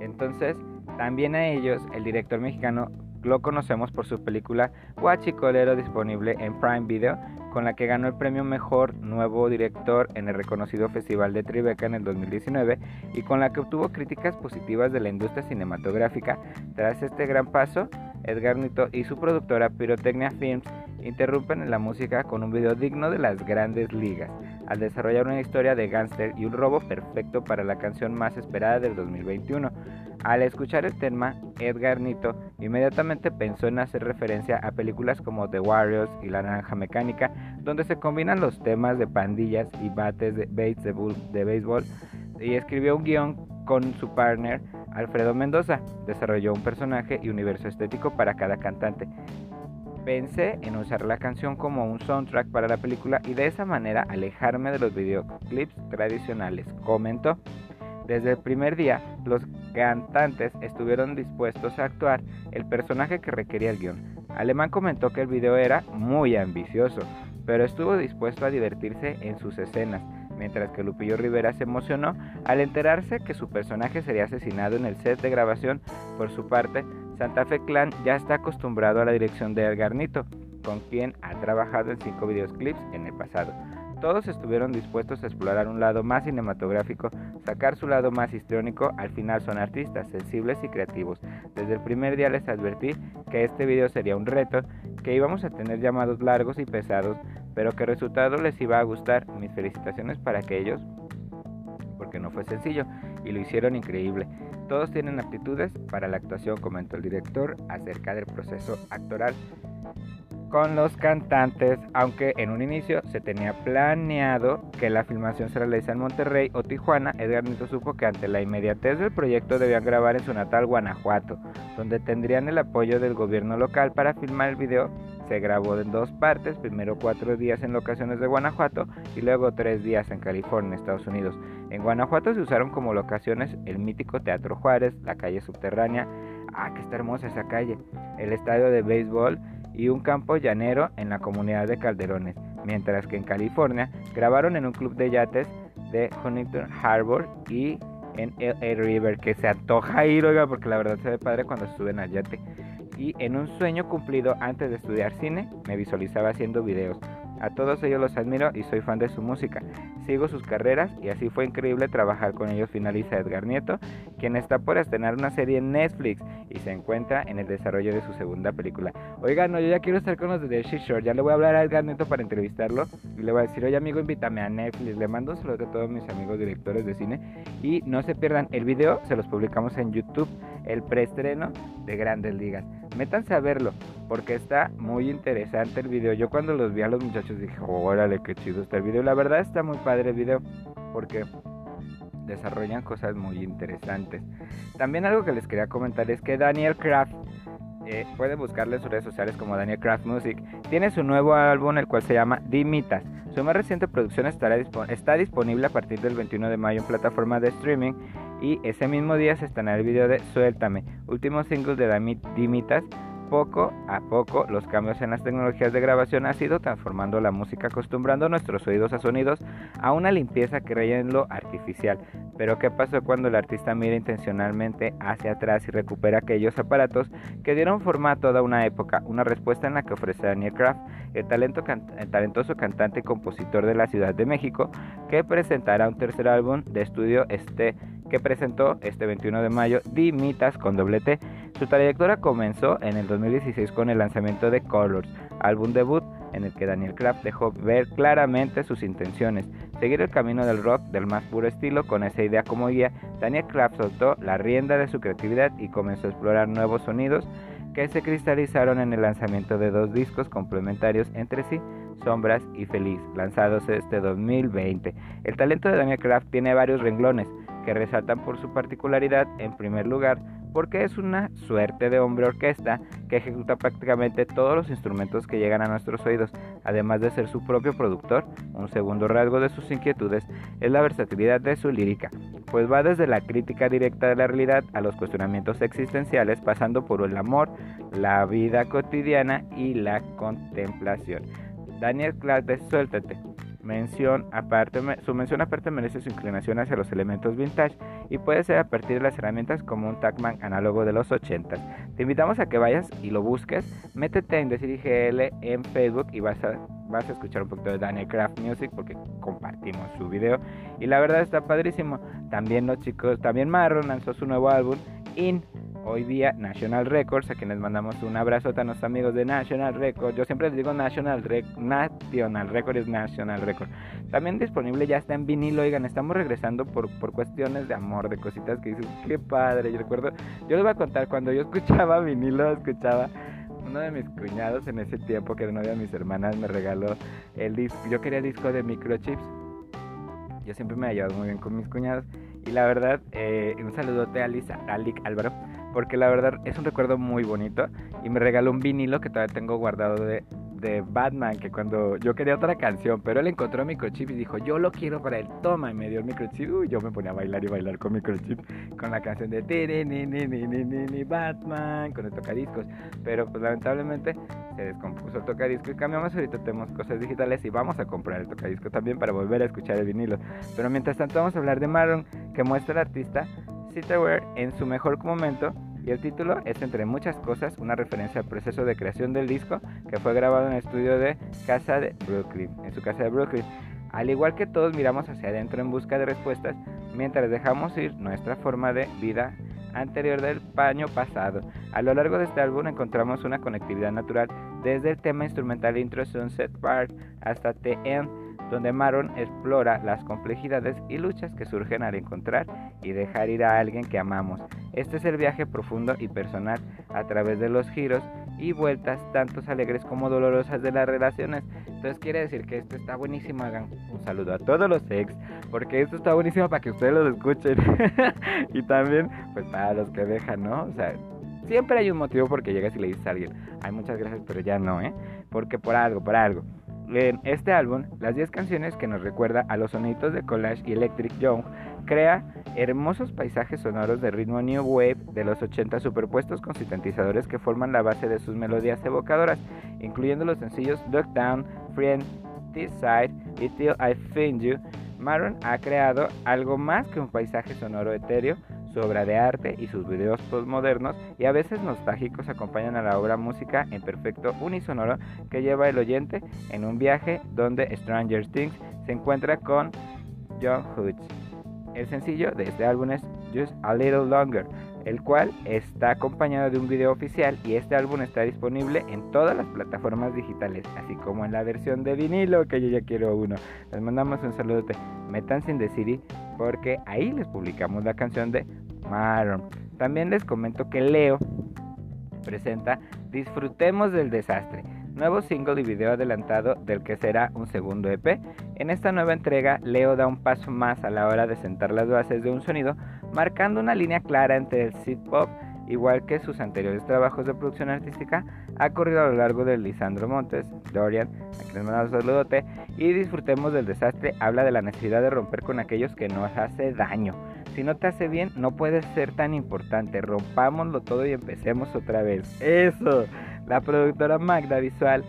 Entonces, también a ellos, el director mexicano lo conocemos por su película Guachicolero disponible en Prime Video, con la que ganó el premio Mejor Nuevo Director en el reconocido Festival de Tribeca en el 2019 y con la que obtuvo críticas positivas de la industria cinematográfica. Tras este gran paso, Edgar Nito y su productora Pyrotechnia Films interrumpen la música con un video digno de las grandes ligas, al desarrollar una historia de gángster y un robo perfecto para la canción más esperada del 2021. Al escuchar el tema, Edgar Nito inmediatamente pensó en hacer referencia a películas como The Warriors y La Naranja Mecánica, donde se combinan los temas de pandillas y bates de, de béisbol, y escribió un guion con su partner Alfredo Mendoza. Desarrolló un personaje y universo estético para cada cantante. Pensé en usar la canción como un soundtrack para la película y de esa manera alejarme de los videoclips tradicionales, comentó. Desde el primer día, los cantantes estuvieron dispuestos a actuar el personaje que requería el guion. Alemán comentó que el video era muy ambicioso, pero estuvo dispuesto a divertirse en sus escenas, mientras que Lupillo Rivera se emocionó al enterarse que su personaje sería asesinado en el set de grabación. Por su parte, Santa Fe Clan ya está acostumbrado a la dirección de El Garnito, con quien ha trabajado en cinco videoclips en el pasado. Todos estuvieron dispuestos a explorar un lado más cinematográfico, sacar su lado más histriónico, al final son artistas, sensibles y creativos. Desde el primer día les advertí que este video sería un reto, que íbamos a tener llamados largos y pesados, pero que el resultado les iba a gustar. Mis felicitaciones para aquellos, porque no fue sencillo, y lo hicieron increíble. Todos tienen aptitudes para la actuación, comentó el director acerca del proceso actoral con los cantantes, aunque en un inicio se tenía planeado que la filmación se realice en Monterrey o Tijuana, Edgar Nito supo que ante la inmediatez del proyecto debían grabar en su natal Guanajuato, donde tendrían el apoyo del gobierno local para filmar el video. Se grabó en dos partes, primero cuatro días en locaciones de Guanajuato y luego tres días en California, Estados Unidos. En Guanajuato se usaron como locaciones el mítico Teatro Juárez, la calle subterránea, ah, que está hermosa esa calle, el estadio de béisbol, y un campo llanero en la comunidad de Calderones, mientras que en California grabaron en un club de yates de Huntington Harbor y en el River, que se antoja ir, oiga, porque la verdad se ve padre cuando suben al yate. Y en un sueño cumplido antes de estudiar cine, me visualizaba haciendo videos. A todos ellos los admiro y soy fan de su música. Sigo sus carreras y así fue increíble trabajar con ellos, finaliza Edgar Nieto, quien está por estrenar una serie en Netflix y se encuentra en el desarrollo de su segunda película. Oigan, no, yo ya quiero estar con los de The Shore, ya le voy a hablar a Edgar Nieto para entrevistarlo y le voy a decir, oye amigo, invítame a Netflix, le mando un saludo a todos mis amigos directores de cine y no se pierdan el video, se los publicamos en YouTube, el preestreno de Grandes Ligas. Métanse a verlo porque está muy interesante el video. Yo cuando los vi a los muchachos dije, órale, qué chido está el video. La verdad está muy padre el video porque desarrollan cosas muy interesantes. También algo que les quería comentar es que Daniel Kraft, eh, pueden buscarle en sus redes sociales como Daniel Kraft Music, tiene su nuevo álbum el cual se llama Dimitas. Su más reciente producción estará está disponible a partir del 21 de mayo en plataforma de streaming y ese mismo día se estrenará el video de Suéltame, último single de Dimitas poco a poco, los cambios en las tecnologías de grabación han ido transformando la música, acostumbrando nuestros oídos a sonidos a una limpieza lo artificial. Pero ¿qué pasó cuando el artista mira intencionalmente hacia atrás y recupera aquellos aparatos que dieron forma a toda una época? Una respuesta en la que ofrece Daniel Kraft, el talentoso cantante y compositor de la Ciudad de México, que presentará un tercer álbum de estudio este que presentó este 21 de mayo Dimitas con doble T. Su trayectoria comenzó en el 2016 con el lanzamiento de Colors, álbum debut en el que Daniel Kraft dejó ver claramente sus intenciones, seguir el camino del rock del más puro estilo con esa idea como guía. Daniel Kraft soltó la rienda de su creatividad y comenzó a explorar nuevos sonidos que se cristalizaron en el lanzamiento de dos discos complementarios entre sí, Sombras y Feliz, lanzados este 2020. El talento de Daniel Kraft tiene varios renglones, que resaltan por su particularidad, en primer lugar, porque es una suerte de hombre orquesta que ejecuta prácticamente todos los instrumentos que llegan a nuestros oídos, además de ser su propio productor. Un segundo rasgo de sus inquietudes es la versatilidad de su lírica, pues va desde la crítica directa de la realidad a los cuestionamientos existenciales, pasando por el amor, la vida cotidiana y la contemplación. Daniel Claves, suéltate mención aparte, su mención aparte merece su inclinación hacia los elementos vintage y puede ser a partir de las herramientas como un Tacman análogo de los 80. Te invitamos a que vayas y lo busques, métete en Decir IGL en Facebook y vas a, vas a escuchar un poquito de Daniel Craft Music porque compartimos su video y la verdad está padrísimo. También los chicos, también Marron lanzó su nuevo álbum In hoy día National Records, a quienes mandamos un abrazo a nuestros amigos de National Records. Yo siempre les digo National, Records, National Records es National Records. También disponible ya está en vinilo, oigan, estamos regresando por, por cuestiones de amor, de cositas que dicen, qué padre. Yo recuerdo, yo les voy a contar, cuando yo escuchaba vinilo, escuchaba uno de mis cuñados en ese tiempo, que era novia de mis hermanas, me regaló el disco. Yo quería el disco de microchips. Yo siempre me he llevado muy bien con mis cuñados. Y la verdad, eh, un saludote a Lisa, a Álvaro porque la verdad es un recuerdo muy bonito y me regaló un vinilo que todavía tengo guardado de, de Batman, que cuando yo quería otra canción, pero él encontró microchip y dijo, yo lo quiero para él, toma, y me dio el microchip, y yo me ponía a bailar y bailar con microchip, con la canción de ni Batman, con el tocadiscos, pero pues lamentablemente se descompuso el tocadisco y cambiamos, ahorita tenemos cosas digitales y vamos a comprar el tocadisco también para volver a escuchar el vinilo, pero mientras tanto vamos a hablar de Maron, que muestra al artista Citywear en su mejor momento y el título es entre muchas cosas una referencia al proceso de creación del disco que fue grabado en el estudio de casa de Brooklyn, en su casa de Brooklyn. Al igual que todos miramos hacia adentro en busca de respuestas, mientras dejamos ir nuestra forma de vida anterior del paño pasado. A lo largo de este álbum encontramos una conectividad natural desde el tema instrumental Intro Sunset Park hasta The End, donde Maron explora las complejidades y luchas que surgen al encontrar y dejar ir a alguien que amamos. Este es el viaje profundo y personal a través de los giros y vueltas tantos alegres como dolorosas de las relaciones. Entonces quiere decir que esto está buenísimo. Hagan un saludo a todos los ex, porque esto está buenísimo para que ustedes lo escuchen. y también, pues para los que dejan, ¿no? O sea, siempre hay un motivo porque llegas y le dices a alguien, ay, muchas gracias, pero ya no, ¿eh? Porque por algo, por algo. En este álbum, las 10 canciones que nos recuerda a los sonidos de Collage y Electric Young crea hermosos paisajes sonoros de ritmo New Wave de los 80 superpuestos con sintetizadores que forman la base de sus melodías evocadoras, incluyendo los sencillos Duck Down, Friend, This Side y Till I Find You. Maron ha creado algo más que un paisaje sonoro etéreo, su obra de arte y sus videos postmodernos y a veces nostálgicos acompañan a la obra música en perfecto unisonoro que lleva el oyente en un viaje donde Stranger Things se encuentra con John Hughes. El sencillo de este álbum es Just a Little Longer, el cual está acompañado de un video oficial y este álbum está disponible en todas las plataformas digitales, así como en la versión de vinilo, que yo ya quiero uno. Les mandamos un saludote. Métanse en The City porque ahí les publicamos la canción de también les comento que Leo presenta Disfrutemos del Desastre, nuevo single y video adelantado del que será un segundo EP. En esta nueva entrega, Leo da un paso más a la hora de sentar las bases de un sonido, marcando una línea clara entre el synth pop, igual que sus anteriores trabajos de producción artística, ha corrido a lo largo de Lisandro Montes, Dorian, a quien les mandamos un saludote, y Disfrutemos del Desastre habla de la necesidad de romper con aquellos que nos hace daño si no te hace bien, no puede ser tan importante. Rompámoslo todo y empecemos otra vez. Eso. La productora Magda Visual,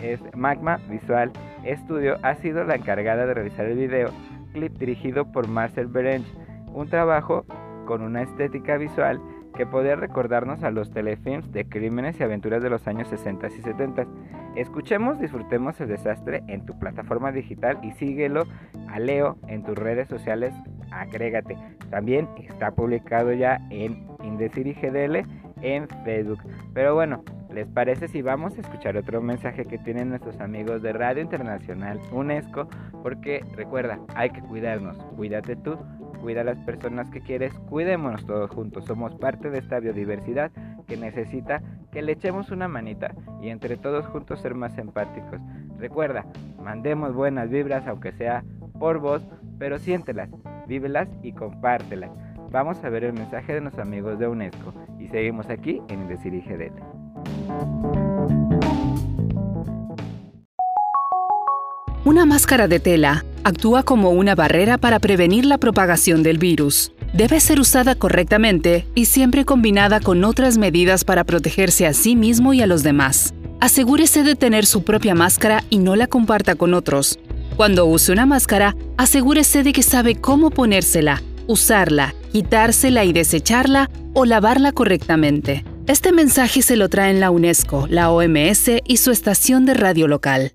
es, Magma Visual Studio, ha sido la encargada de realizar el video clip dirigido por Marcel Berench. Un trabajo con una estética visual que podría recordarnos a los telefilms de crímenes y aventuras de los años 60 y 70. Escuchemos, disfrutemos el desastre en tu plataforma digital y síguelo a Leo en tus redes sociales. Agrégate. También está publicado ya en Indecir GDL en Facebook. Pero bueno, ¿les parece si vamos a escuchar otro mensaje que tienen nuestros amigos de Radio Internacional UNESCO? Porque recuerda, hay que cuidarnos. Cuídate tú cuida a las personas que quieres, cuidémonos todos juntos, somos parte de esta biodiversidad que necesita que le echemos una manita y entre todos juntos ser más empáticos. Recuerda, mandemos buenas vibras aunque sea por voz, pero siéntelas, vívelas y compártelas. Vamos a ver el mensaje de nuestros amigos de UNESCO y seguimos aquí en Decir IGDL. Una máscara de tela actúa como una barrera para prevenir la propagación del virus. Debe ser usada correctamente y siempre combinada con otras medidas para protegerse a sí mismo y a los demás. Asegúrese de tener su propia máscara y no la comparta con otros. Cuando use una máscara, asegúrese de que sabe cómo ponérsela, usarla, quitársela y desecharla o lavarla correctamente. Este mensaje se lo traen la UNESCO, la OMS y su estación de radio local.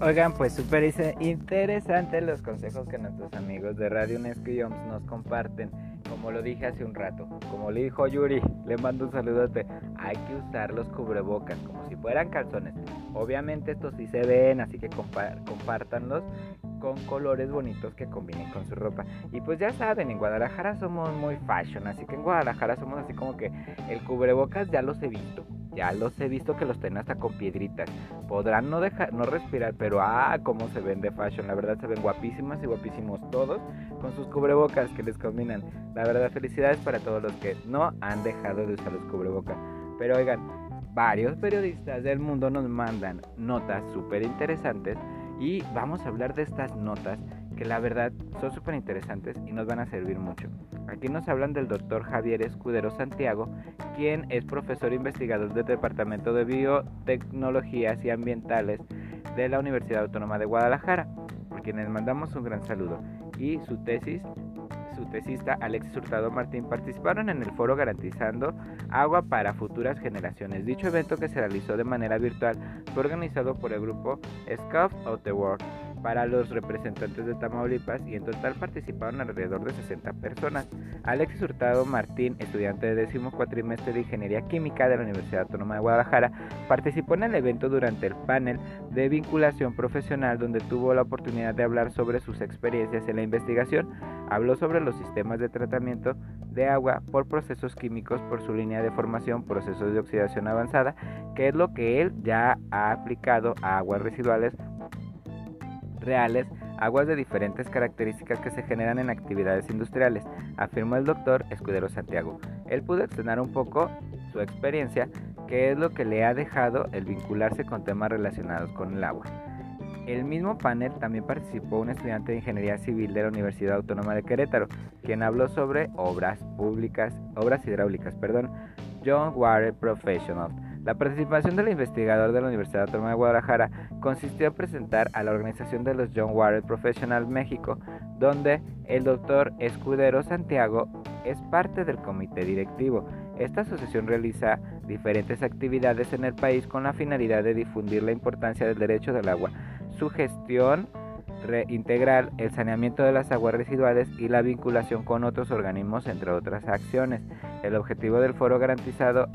Oigan, pues súper interesantes los consejos que nuestros amigos de Radio UNESCO y OMS nos comparten. Como lo dije hace un rato, como le dijo Yuri, le mando un saludote. Hay que usar los cubrebocas como si fueran calzones. Obviamente estos sí se ven, así que compártanlos con colores bonitos que combinen con su ropa. Y pues ya saben, en Guadalajara somos muy fashion, así que en Guadalajara somos así como que el cubrebocas ya los he visto. Ya los he visto que los tienen hasta con piedritas. Podrán no dejar, no respirar, pero ah, cómo se ven de fashion. La verdad se ven guapísimas y guapísimos todos con sus cubrebocas que les combinan. La verdad, felicidades para todos los que no han dejado de usar los cubrebocas. Pero oigan, varios periodistas del mundo nos mandan notas súper interesantes y vamos a hablar de estas notas que la verdad son súper interesantes y nos van a servir mucho. Aquí nos hablan del doctor Javier Escudero Santiago, quien es profesor investigador del Departamento de Biotecnologías y Ambientales de la Universidad Autónoma de Guadalajara, por quienes mandamos un gran saludo. Y su tesis su tesista Alexis Hurtado Martín participaron en el foro Garantizando Agua para Futuras Generaciones. Dicho evento que se realizó de manera virtual fue organizado por el grupo Scout of the World para los representantes de Tamaulipas y en total participaron alrededor de 60 personas. Alexis Hurtado Martín, estudiante de décimo cuatrimestre de Ingeniería Química de la Universidad Autónoma de Guadalajara, participó en el evento durante el panel de vinculación profesional donde tuvo la oportunidad de hablar sobre sus experiencias en la investigación. Habló sobre los sistemas de tratamiento de agua por procesos químicos por su línea de formación, procesos de oxidación avanzada, que es lo que él ya ha aplicado a aguas residuales reales aguas de diferentes características que se generan en actividades industriales, afirmó el doctor Escudero Santiago. Él pudo extender un poco su experiencia, que es lo que le ha dejado el vincularse con temas relacionados con el agua. El mismo panel también participó un estudiante de Ingeniería Civil de la Universidad Autónoma de Querétaro, quien habló sobre obras públicas, obras hidráulicas, perdón, John Water Professional la participación del investigador de la Universidad Autónoma de Guadalajara consistió en presentar a la organización de los John Water Professional México, donde el doctor Escudero Santiago es parte del comité directivo. Esta asociación realiza diferentes actividades en el país con la finalidad de difundir la importancia del derecho del agua, su gestión integral, el saneamiento de las aguas residuales y la vinculación con otros organismos, entre otras acciones. El objetivo del foro garantizado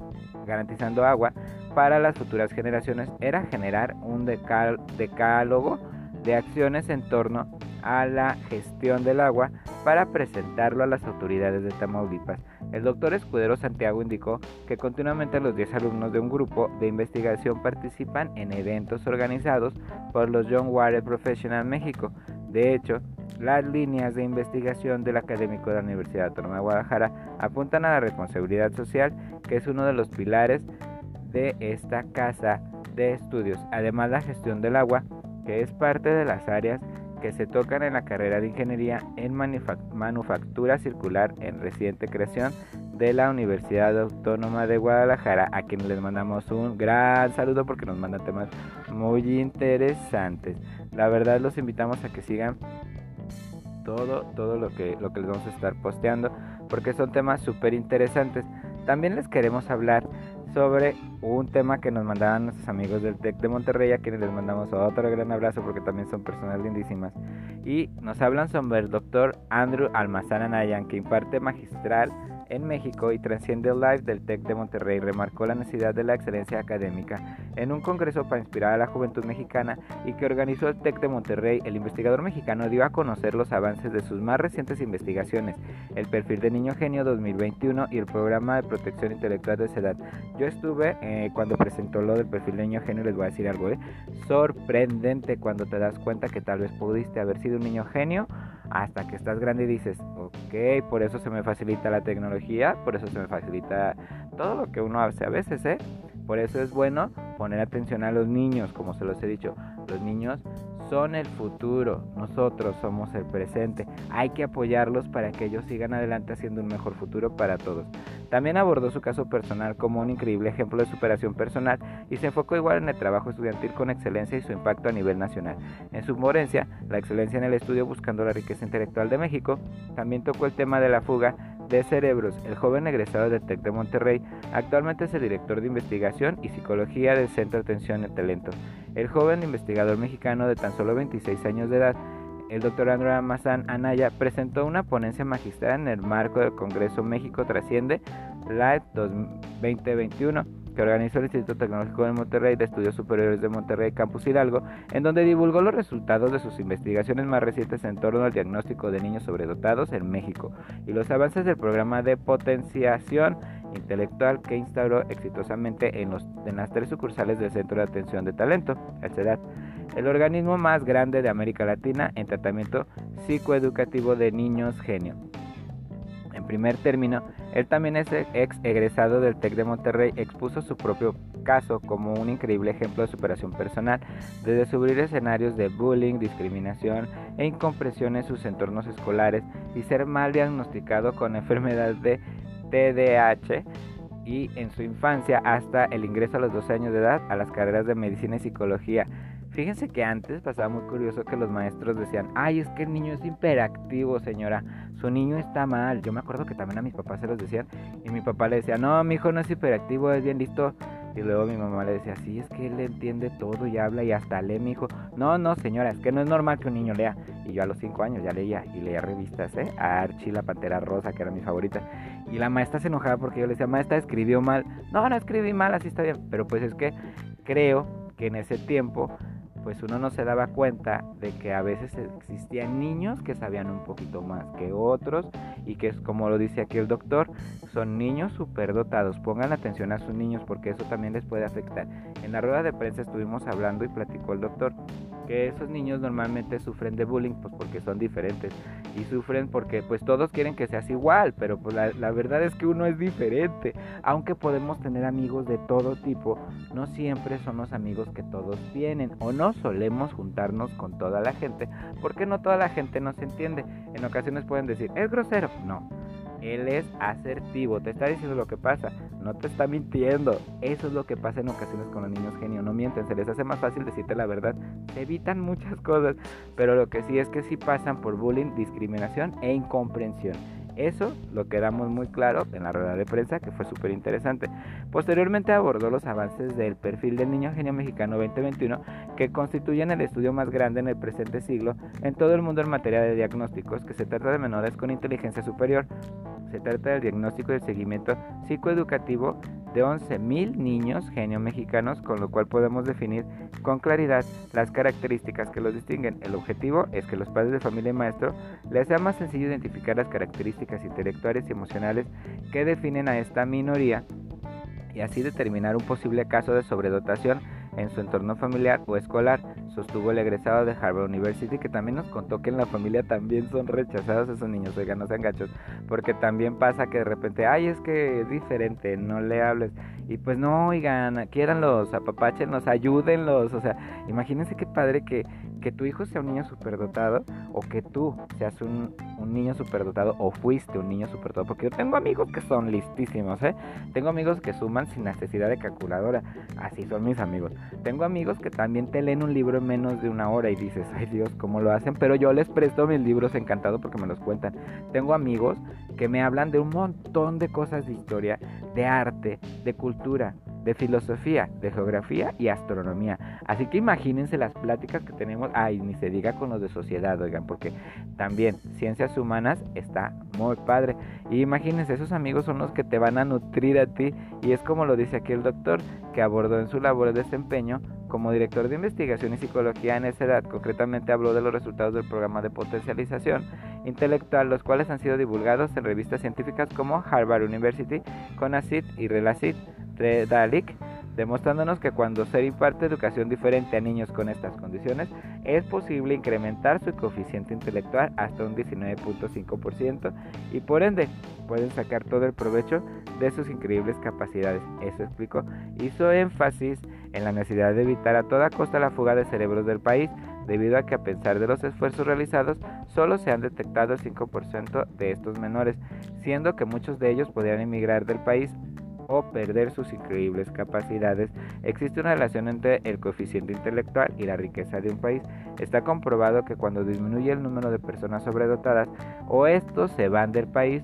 garantizando agua para las futuras generaciones era generar un decálogo de acciones en torno a la gestión del agua para presentarlo a las autoridades de Tamaulipas. El doctor Escudero Santiago indicó que continuamente los 10 alumnos de un grupo de investigación participan en eventos organizados por los John Water Professional México. De hecho, las líneas de investigación del académico de la Universidad Autónoma de Guadalajara apuntan a la responsabilidad social, que es uno de los pilares de esta casa de estudios. Además, la gestión del agua, que es parte de las áreas que se tocan en la carrera de ingeniería en manufactura circular en reciente creación de la Universidad Autónoma de Guadalajara, a quienes les mandamos un gran saludo porque nos mandan temas muy interesantes. La verdad los invitamos a que sigan todo, todo lo que, lo que les vamos a estar posteando, porque son temas súper interesantes. También les queremos hablar sobre un tema que nos mandaban nuestros amigos del TEC de Monterrey, a quienes les mandamos otro gran abrazo porque también son personas lindísimas. Y nos hablan sobre el doctor Andrew Almazán Nayan, que imparte magistral en México y trasciende el live del TEC de Monterrey, remarcó la necesidad de la excelencia académica. En un congreso para inspirar a la juventud mexicana y que organizó el TEC de Monterrey, el investigador mexicano dio a conocer los avances de sus más recientes investigaciones, el perfil de niño genio 2021 y el programa de protección intelectual de esa edad. Yo estuve eh, cuando presentó lo del perfil de niño genio, les voy a decir algo, ¿eh? sorprendente cuando te das cuenta que tal vez pudiste haber sido un niño genio hasta que estás grande y dices, ok, por eso se me facilita la tecnología, por eso se me facilita todo lo que uno hace a veces, ¿eh? Por eso es bueno poner atención a los niños, como se los he dicho. Los niños son el futuro, nosotros somos el presente. Hay que apoyarlos para que ellos sigan adelante haciendo un mejor futuro para todos. También abordó su caso personal como un increíble ejemplo de superación personal y se enfocó igual en el trabajo estudiantil con excelencia y su impacto a nivel nacional. En su morencia, la excelencia en el estudio buscando la riqueza intelectual de México, también tocó el tema de la fuga de cerebros. El joven egresado del TEC de Monterrey actualmente es el director de investigación y psicología del Centro de Atención y Talento. El joven investigador mexicano de tan solo 26 años de edad, el doctor Andrea Mazán Anaya, presentó una ponencia magistral en el marco del Congreso México Trasciende Live 2021 que organizó el Instituto Tecnológico de Monterrey de Estudios Superiores de Monterrey Campus Hidalgo, en donde divulgó los resultados de sus investigaciones más recientes en torno al diagnóstico de niños sobredotados en México y los avances del programa de potenciación intelectual que instauró exitosamente en, los, en las tres sucursales del Centro de Atención de Talento, el CEDAT, el organismo más grande de América Latina en tratamiento psicoeducativo de niños genio. En primer término, él también es ex egresado del TEC de Monterrey, expuso su propio caso como un increíble ejemplo de superación personal, de descubrir escenarios de bullying, discriminación e incompresión en sus entornos escolares y ser mal diagnosticado con enfermedad de TDAH y en su infancia hasta el ingreso a los 12 años de edad a las carreras de medicina y psicología Fíjense que antes pasaba muy curioso que los maestros decían, ay, es que el niño es hiperactivo, señora, su niño está mal. Yo me acuerdo que también a mis papás se los decían y mi papá le decía, no, mi hijo no es hiperactivo, es bien listo. Y luego mi mamá le decía, sí, es que él entiende todo y habla y hasta lee, mi hijo. No, no, señora, es que no es normal que un niño lea. Y yo a los cinco años ya leía y leía revistas, ¿eh? A Archie, la Pantera Rosa, que era mi favorita. Y la maestra se enojaba porque yo le decía, maestra, escribió mal. No, no escribí mal, así está bien. Pero pues es que creo que en ese tiempo pues uno no se daba cuenta de que a veces existían niños que sabían un poquito más que otros y que es como lo dice aquí el doctor, son niños superdotados. Pongan atención a sus niños porque eso también les puede afectar. En la rueda de prensa estuvimos hablando y platicó el doctor que esos niños normalmente sufren de bullying pues porque son diferentes y sufren porque pues todos quieren que seas igual, pero pues la, la, verdad es que uno es diferente. Aunque podemos tener amigos de todo tipo, no siempre son los amigos que todos tienen o no solemos juntarnos con toda la gente porque no toda la gente nos entiende. En ocasiones pueden decir, es grosero. No, él es asertivo, te está diciendo lo que pasa, no te está mintiendo. Eso es lo que pasa en ocasiones con los niños genio, no mienten, se les hace más fácil decirte la verdad, se evitan muchas cosas, pero lo que sí es que sí pasan por bullying, discriminación e incomprensión. Eso lo quedamos muy claro en la rueda de prensa, que fue súper interesante. Posteriormente abordó los avances del perfil del niño genio mexicano 2021, que constituyen el estudio más grande en el presente siglo en todo el mundo en materia de diagnósticos, que se trata de menores con inteligencia superior. Se trata del diagnóstico y el seguimiento psicoeducativo de 11.000 niños genio mexicanos, con lo cual podemos definir con claridad las características que los distinguen. El objetivo es que los padres de familia y maestro les sea más sencillo identificar las características intelectuales y emocionales que definen a esta minoría y así determinar un posible caso de sobredotación en su entorno familiar o escolar, sostuvo el egresado de Harvard University, que también nos contó que en la familia también son rechazados esos niños, oigan, no sean gachos, porque también pasa que de repente, ay, es que es diferente, no le hables, y pues no, oigan, quieranlos, apapáchenlos, ayúdenlos, o sea, imagínense qué padre que, que tu hijo sea un niño superdotado o que tú seas un, niño superdotado o fuiste un niño superdotado. Porque yo tengo amigos que son listísimos, ¿eh? Tengo amigos que suman sin necesidad de calculadora. Así son mis amigos. Tengo amigos que también te leen un libro en menos de una hora y dices, ay Dios, ¿cómo lo hacen? Pero yo les presto mis libros encantados porque me los cuentan. Tengo amigos que me hablan de un montón de cosas de historia, de arte, de cultura, de filosofía, de geografía y astronomía. Así que imagínense las pláticas que tenemos, ay, ni se diga con los de sociedad, oigan, porque también ciencias humanas está muy padre. Y imagínense, esos amigos son los que te van a nutrir a ti y es como lo dice aquí el doctor, que abordó en su labor de desempeño como director de investigación y psicología en esa edad, concretamente habló de los resultados del programa de potencialización intelectual, los cuales han sido divulgados en revistas científicas como Harvard University, CONACYT y RELACYT. Dalic, demostrándonos que cuando se imparte educación diferente a niños con estas condiciones, es posible incrementar su coeficiente intelectual hasta un 19.5% y por ende pueden sacar todo el provecho de sus increíbles capacidades. Eso explicó. Hizo énfasis en la necesidad de evitar a toda costa la fuga de cerebros del país, debido a que a pesar de los esfuerzos realizados, solo se han detectado el 5% de estos menores, siendo que muchos de ellos podrían emigrar del país o perder sus increíbles capacidades. Existe una relación entre el coeficiente intelectual y la riqueza de un país. Está comprobado que cuando disminuye el número de personas sobredotadas o estos se van del país,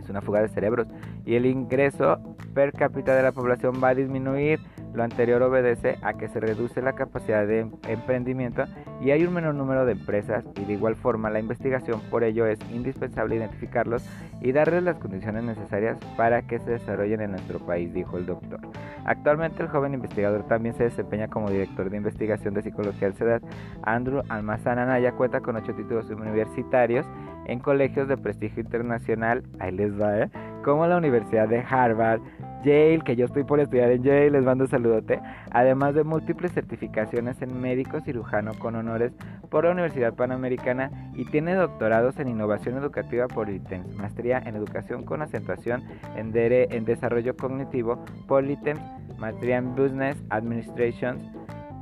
es una fuga de cerebros y el ingreso per cápita de la población va a disminuir. Lo anterior obedece a que se reduce la capacidad de emprendimiento y hay un menor número de empresas y de igual forma la investigación por ello es indispensable identificarlos y darles las condiciones necesarias para que se desarrollen en nuestro país, dijo el doctor. Actualmente el joven investigador también se desempeña como director de investigación de psicología del CEDAT. Andrew Almazán Anaya cuenta con ocho títulos universitarios en colegios de prestigio internacional, ahí les va, ¿eh? como la Universidad de Harvard, Yale, que yo estoy por estudiar en Yale, les mando saludote, además de múltiples certificaciones en médico cirujano con honores por la Universidad Panamericana y tiene doctorados en innovación educativa por ITEMS, maestría en educación con acentuación en, en desarrollo cognitivo por ITEMS, maestría en business administration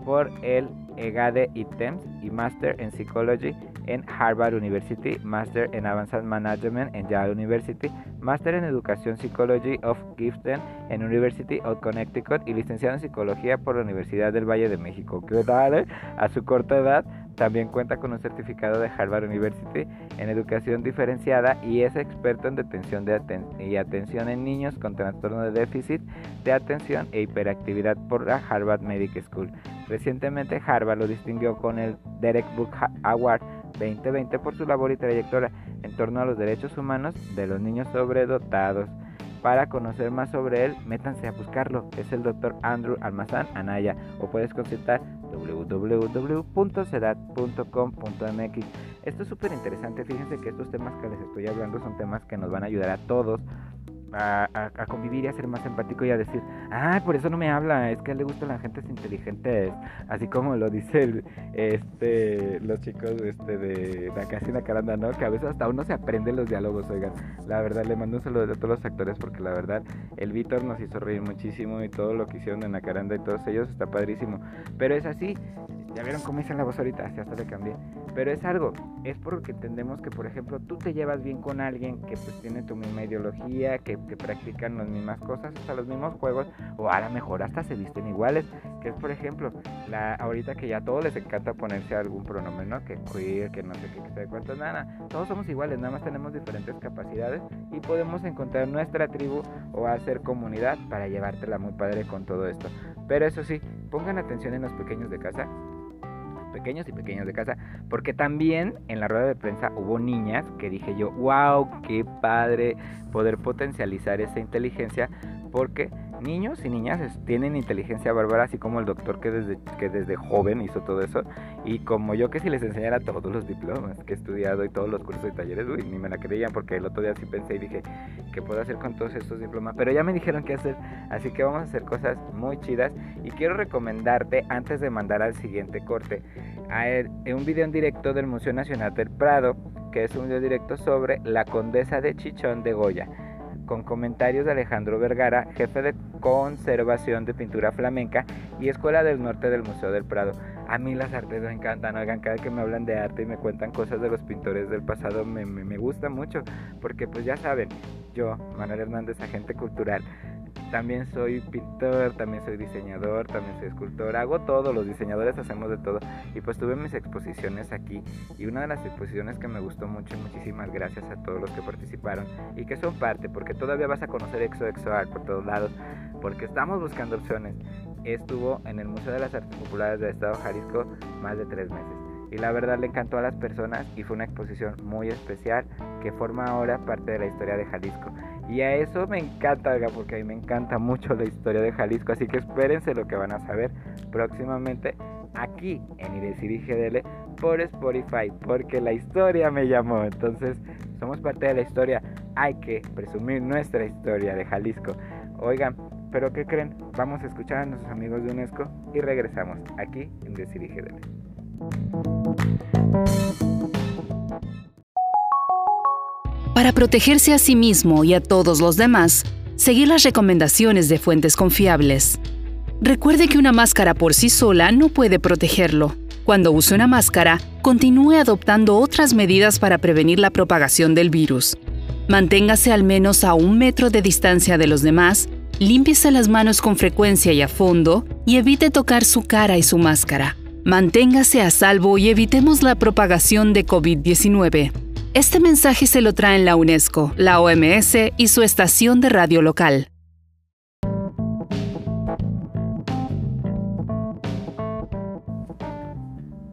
por el EGADE ITEMS y máster en psychology en Harvard University, Master en Advanced Management en Yale University, Master en Educación Psychology of Giften en University of Connecticut y licenciado en Psicología por la Universidad del Valle de México. ¿Qué tal? Eh? A su corta edad también cuenta con un certificado de Harvard University en educación diferenciada y es experto en detención de y atención en niños con trastorno de déficit de atención e hiperactividad por la Harvard Medical School. Recientemente Harvard lo distinguió con el Derek Book Award 2020 por su labor y trayectoria en torno a los derechos humanos de los niños sobredotados. Para conocer más sobre él, métanse a buscarlo. Es el Dr. Andrew Almazán Anaya o puedes consultar www.sedat.com.mx. Esto es súper interesante, fíjense que estos temas que les estoy hablando son temas que nos van a ayudar a todos a, convivir y a ser más empático y a decir, ah, por eso no me habla, es que a él le gustan las gentes inteligentes, así como lo dice este, los chicos este, de la casi caranda, ¿no? Que a veces hasta uno se aprende los diálogos, oigan, la verdad le mando un saludo a todos los actores porque la verdad el Víctor nos hizo reír muchísimo y todo lo que hicieron en la y todos ellos está padrísimo, pero es así, ya vieron cómo hice la voz ahorita, así hasta le cambié. Pero es algo, es porque entendemos que, por ejemplo, tú te llevas bien con alguien que pues tiene tu misma ideología, que, practican las mismas cosas, hasta los mismos juegos, o a lo mejor hasta se visten iguales. Que es, por ejemplo, la ahorita que ya a todos les encanta ponerse algún pronombre, ¿no? Que queer, que no sé qué, que se cuánto, nada, nada. Todos somos iguales, nada más tenemos diferentes capacidades y podemos encontrar nuestra tribu o hacer comunidad para llevártela muy padre con todo esto. Pero eso sí, pongan atención en los pequeños de casa pequeños y pequeñas de casa, porque también en la rueda de prensa hubo niñas que dije yo, wow, qué padre poder potencializar esa inteligencia, porque niños y niñas tienen inteligencia bárbara, así como el doctor que desde, que desde joven hizo todo eso, y como yo que si les enseñara todos los diplomas que he estudiado y todos los cursos y talleres, uy, ni me la creían porque el otro día sí pensé y dije, ¿qué puedo hacer con todos estos diplomas? Pero ya me dijeron qué hacer, así que vamos a hacer cosas muy chidas. Y quiero recomendarte antes de mandar al siguiente corte, a un video en directo del Museo Nacional del Prado, que es un video directo sobre la condesa de Chichón de Goya con comentarios de Alejandro Vergara, jefe de conservación de pintura flamenca y escuela del norte del Museo del Prado. A mí las artes me encantan, oigan, cada que me hablan de arte y me cuentan cosas de los pintores del pasado me, me, me gusta mucho, porque pues ya saben, yo, Manuel Hernández, agente cultural, también soy pintor, también soy diseñador, también soy escultor, hago todo, los diseñadores hacemos de todo. Y pues tuve mis exposiciones aquí y una de las exposiciones que me gustó mucho, muchísimas gracias a todos los que participaron y que son parte, porque todavía vas a conocer Exo Exo Art por todos lados, porque estamos buscando opciones. Estuvo en el Museo de las Artes Populares del Estado de Jalisco más de tres meses y la verdad le encantó a las personas y fue una exposición muy especial que forma ahora parte de la historia de Jalisco. Y a eso me encanta, porque a mí me encanta mucho la historia de Jalisco, así que espérense lo que van a saber próximamente aquí en Idecir GDL por Spotify, porque la historia me llamó. Entonces, somos parte de la historia, hay que presumir nuestra historia de Jalisco. Oigan, pero ¿qué creen? Vamos a escuchar a nuestros amigos de UNESCO y regresamos aquí en Decir GDL. Para protegerse a sí mismo y a todos los demás, seguir las recomendaciones de fuentes confiables. Recuerde que una máscara por sí sola no puede protegerlo. Cuando use una máscara, continúe adoptando otras medidas para prevenir la propagación del virus. Manténgase al menos a un metro de distancia de los demás, límpiese las manos con frecuencia y a fondo y evite tocar su cara y su máscara. Manténgase a salvo y evitemos la propagación de COVID-19. Este mensaje se lo traen la UNESCO, la OMS y su estación de radio local.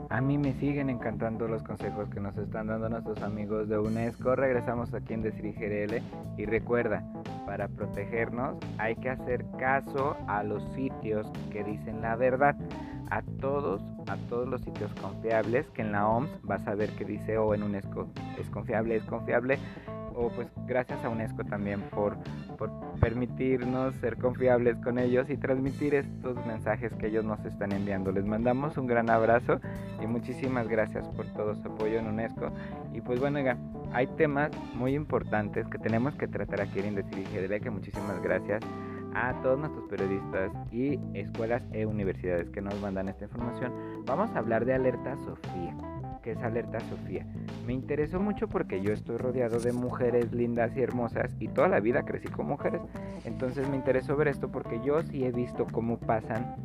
A mí me siguen encantando los consejos que nos están dando nuestros amigos de UNESCO. Regresamos aquí en Decir GRL y recuerda, para protegernos hay que hacer caso a los sitios que dicen la verdad a todos, a todos los sitios confiables que en la OMS vas a ver que dice o en UNESCO es confiable, es confiable o pues gracias a UNESCO también por, por permitirnos ser confiables con ellos y transmitir estos mensajes que ellos nos están enviando. Les mandamos un gran abrazo y muchísimas gracias por todo su apoyo en UNESCO. Y pues bueno, hay temas muy importantes que tenemos que tratar aquí en Indecidir que muchísimas gracias a todos nuestros periodistas y escuelas e universidades que nos mandan esta información, vamos a hablar de Alerta Sofía. ¿Qué es Alerta Sofía? Me interesó mucho porque yo estoy rodeado de mujeres lindas y hermosas y toda la vida crecí con mujeres. Entonces me interesó ver esto porque yo sí he visto cómo pasan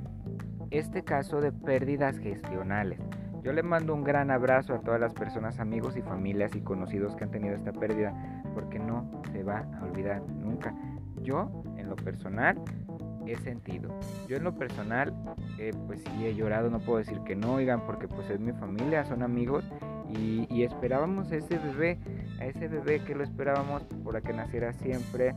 este caso de pérdidas gestionales. Yo le mando un gran abrazo a todas las personas, amigos y familias y conocidos que han tenido esta pérdida, porque no se va a olvidar nunca. Yo, personal, he sentido. Yo en lo personal, eh, pues sí he llorado, no puedo decir que no, oigan, porque pues es mi familia, son amigos y, y esperábamos a ese bebé, a ese bebé que lo esperábamos para que naciera siempre,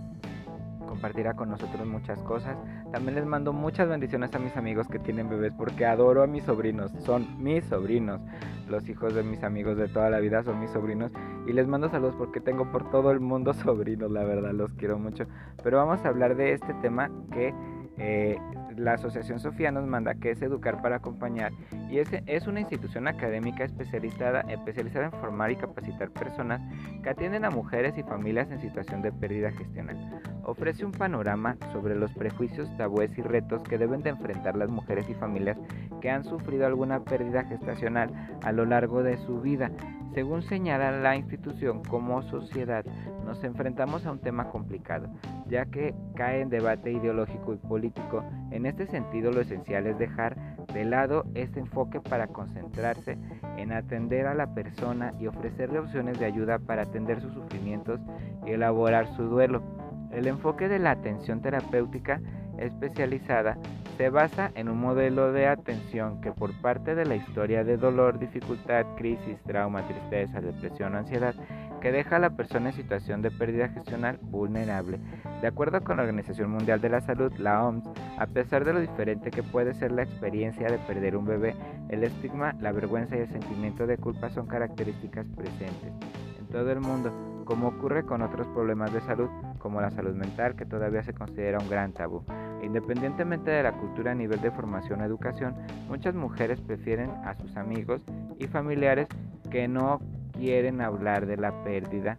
compartirá con nosotros muchas cosas. También les mando muchas bendiciones a mis amigos que tienen bebés porque adoro a mis sobrinos, son mis sobrinos. Los hijos de mis amigos de toda la vida son mis sobrinos y les mando saludos porque tengo por todo el mundo sobrinos, la verdad, los quiero mucho. Pero vamos a hablar de este tema que eh, la Asociación Sofía nos manda, que es Educar para Acompañar, y es, es una institución académica especializada, especializada en formar y capacitar personas que atienden a mujeres y familias en situación de pérdida gestional. Ofrece un panorama sobre los prejuicios, tabúes y retos que deben de enfrentar las mujeres y familias que han sufrido alguna pérdida gestacional a lo largo de su vida. Según señala la institución, como sociedad nos enfrentamos a un tema complicado, ya que cae en debate ideológico y político. En este sentido, lo esencial es dejar de lado este enfoque para concentrarse en atender a la persona y ofrecerle opciones de ayuda para atender sus sufrimientos y elaborar su duelo. El enfoque de la atención terapéutica especializada se basa en un modelo de atención que por parte de la historia de dolor, dificultad, crisis, trauma, tristeza, depresión o ansiedad, que deja a la persona en situación de pérdida gestional vulnerable. De acuerdo con la Organización Mundial de la Salud, la OMS, a pesar de lo diferente que puede ser la experiencia de perder un bebé, el estigma, la vergüenza y el sentimiento de culpa son características presentes en todo el mundo, como ocurre con otros problemas de salud, como la salud mental, que todavía se considera un gran tabú. Independientemente de la cultura a nivel de formación o educación, muchas mujeres prefieren a sus amigos y familiares que no quieren hablar de la pérdida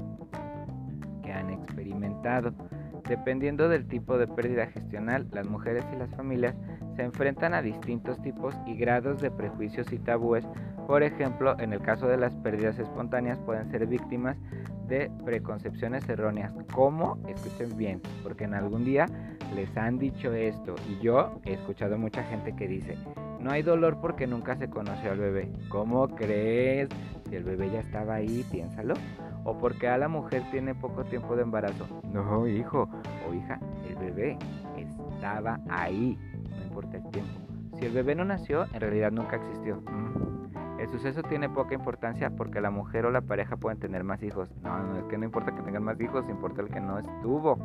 que han experimentado. Dependiendo del tipo de pérdida gestional, las mujeres y las familias se enfrentan a distintos tipos y grados de prejuicios y tabúes. Por ejemplo, en el caso de las pérdidas espontáneas pueden ser víctimas de preconcepciones erróneas. ¿Cómo? Escuchen bien, porque en algún día les han dicho esto y yo he escuchado mucha gente que dice, no hay dolor porque nunca se conoció al bebé. ¿Cómo crees? Si el bebé ya estaba ahí, piénsalo. O porque a la mujer tiene poco tiempo de embarazo. No, hijo o hija, el bebé estaba ahí, no importa el tiempo. Si el bebé no nació, en realidad nunca existió. Mm. El suceso tiene poca importancia porque la mujer o la pareja pueden tener más hijos. No, no, es que no importa que tengan más hijos, importa el que no estuvo.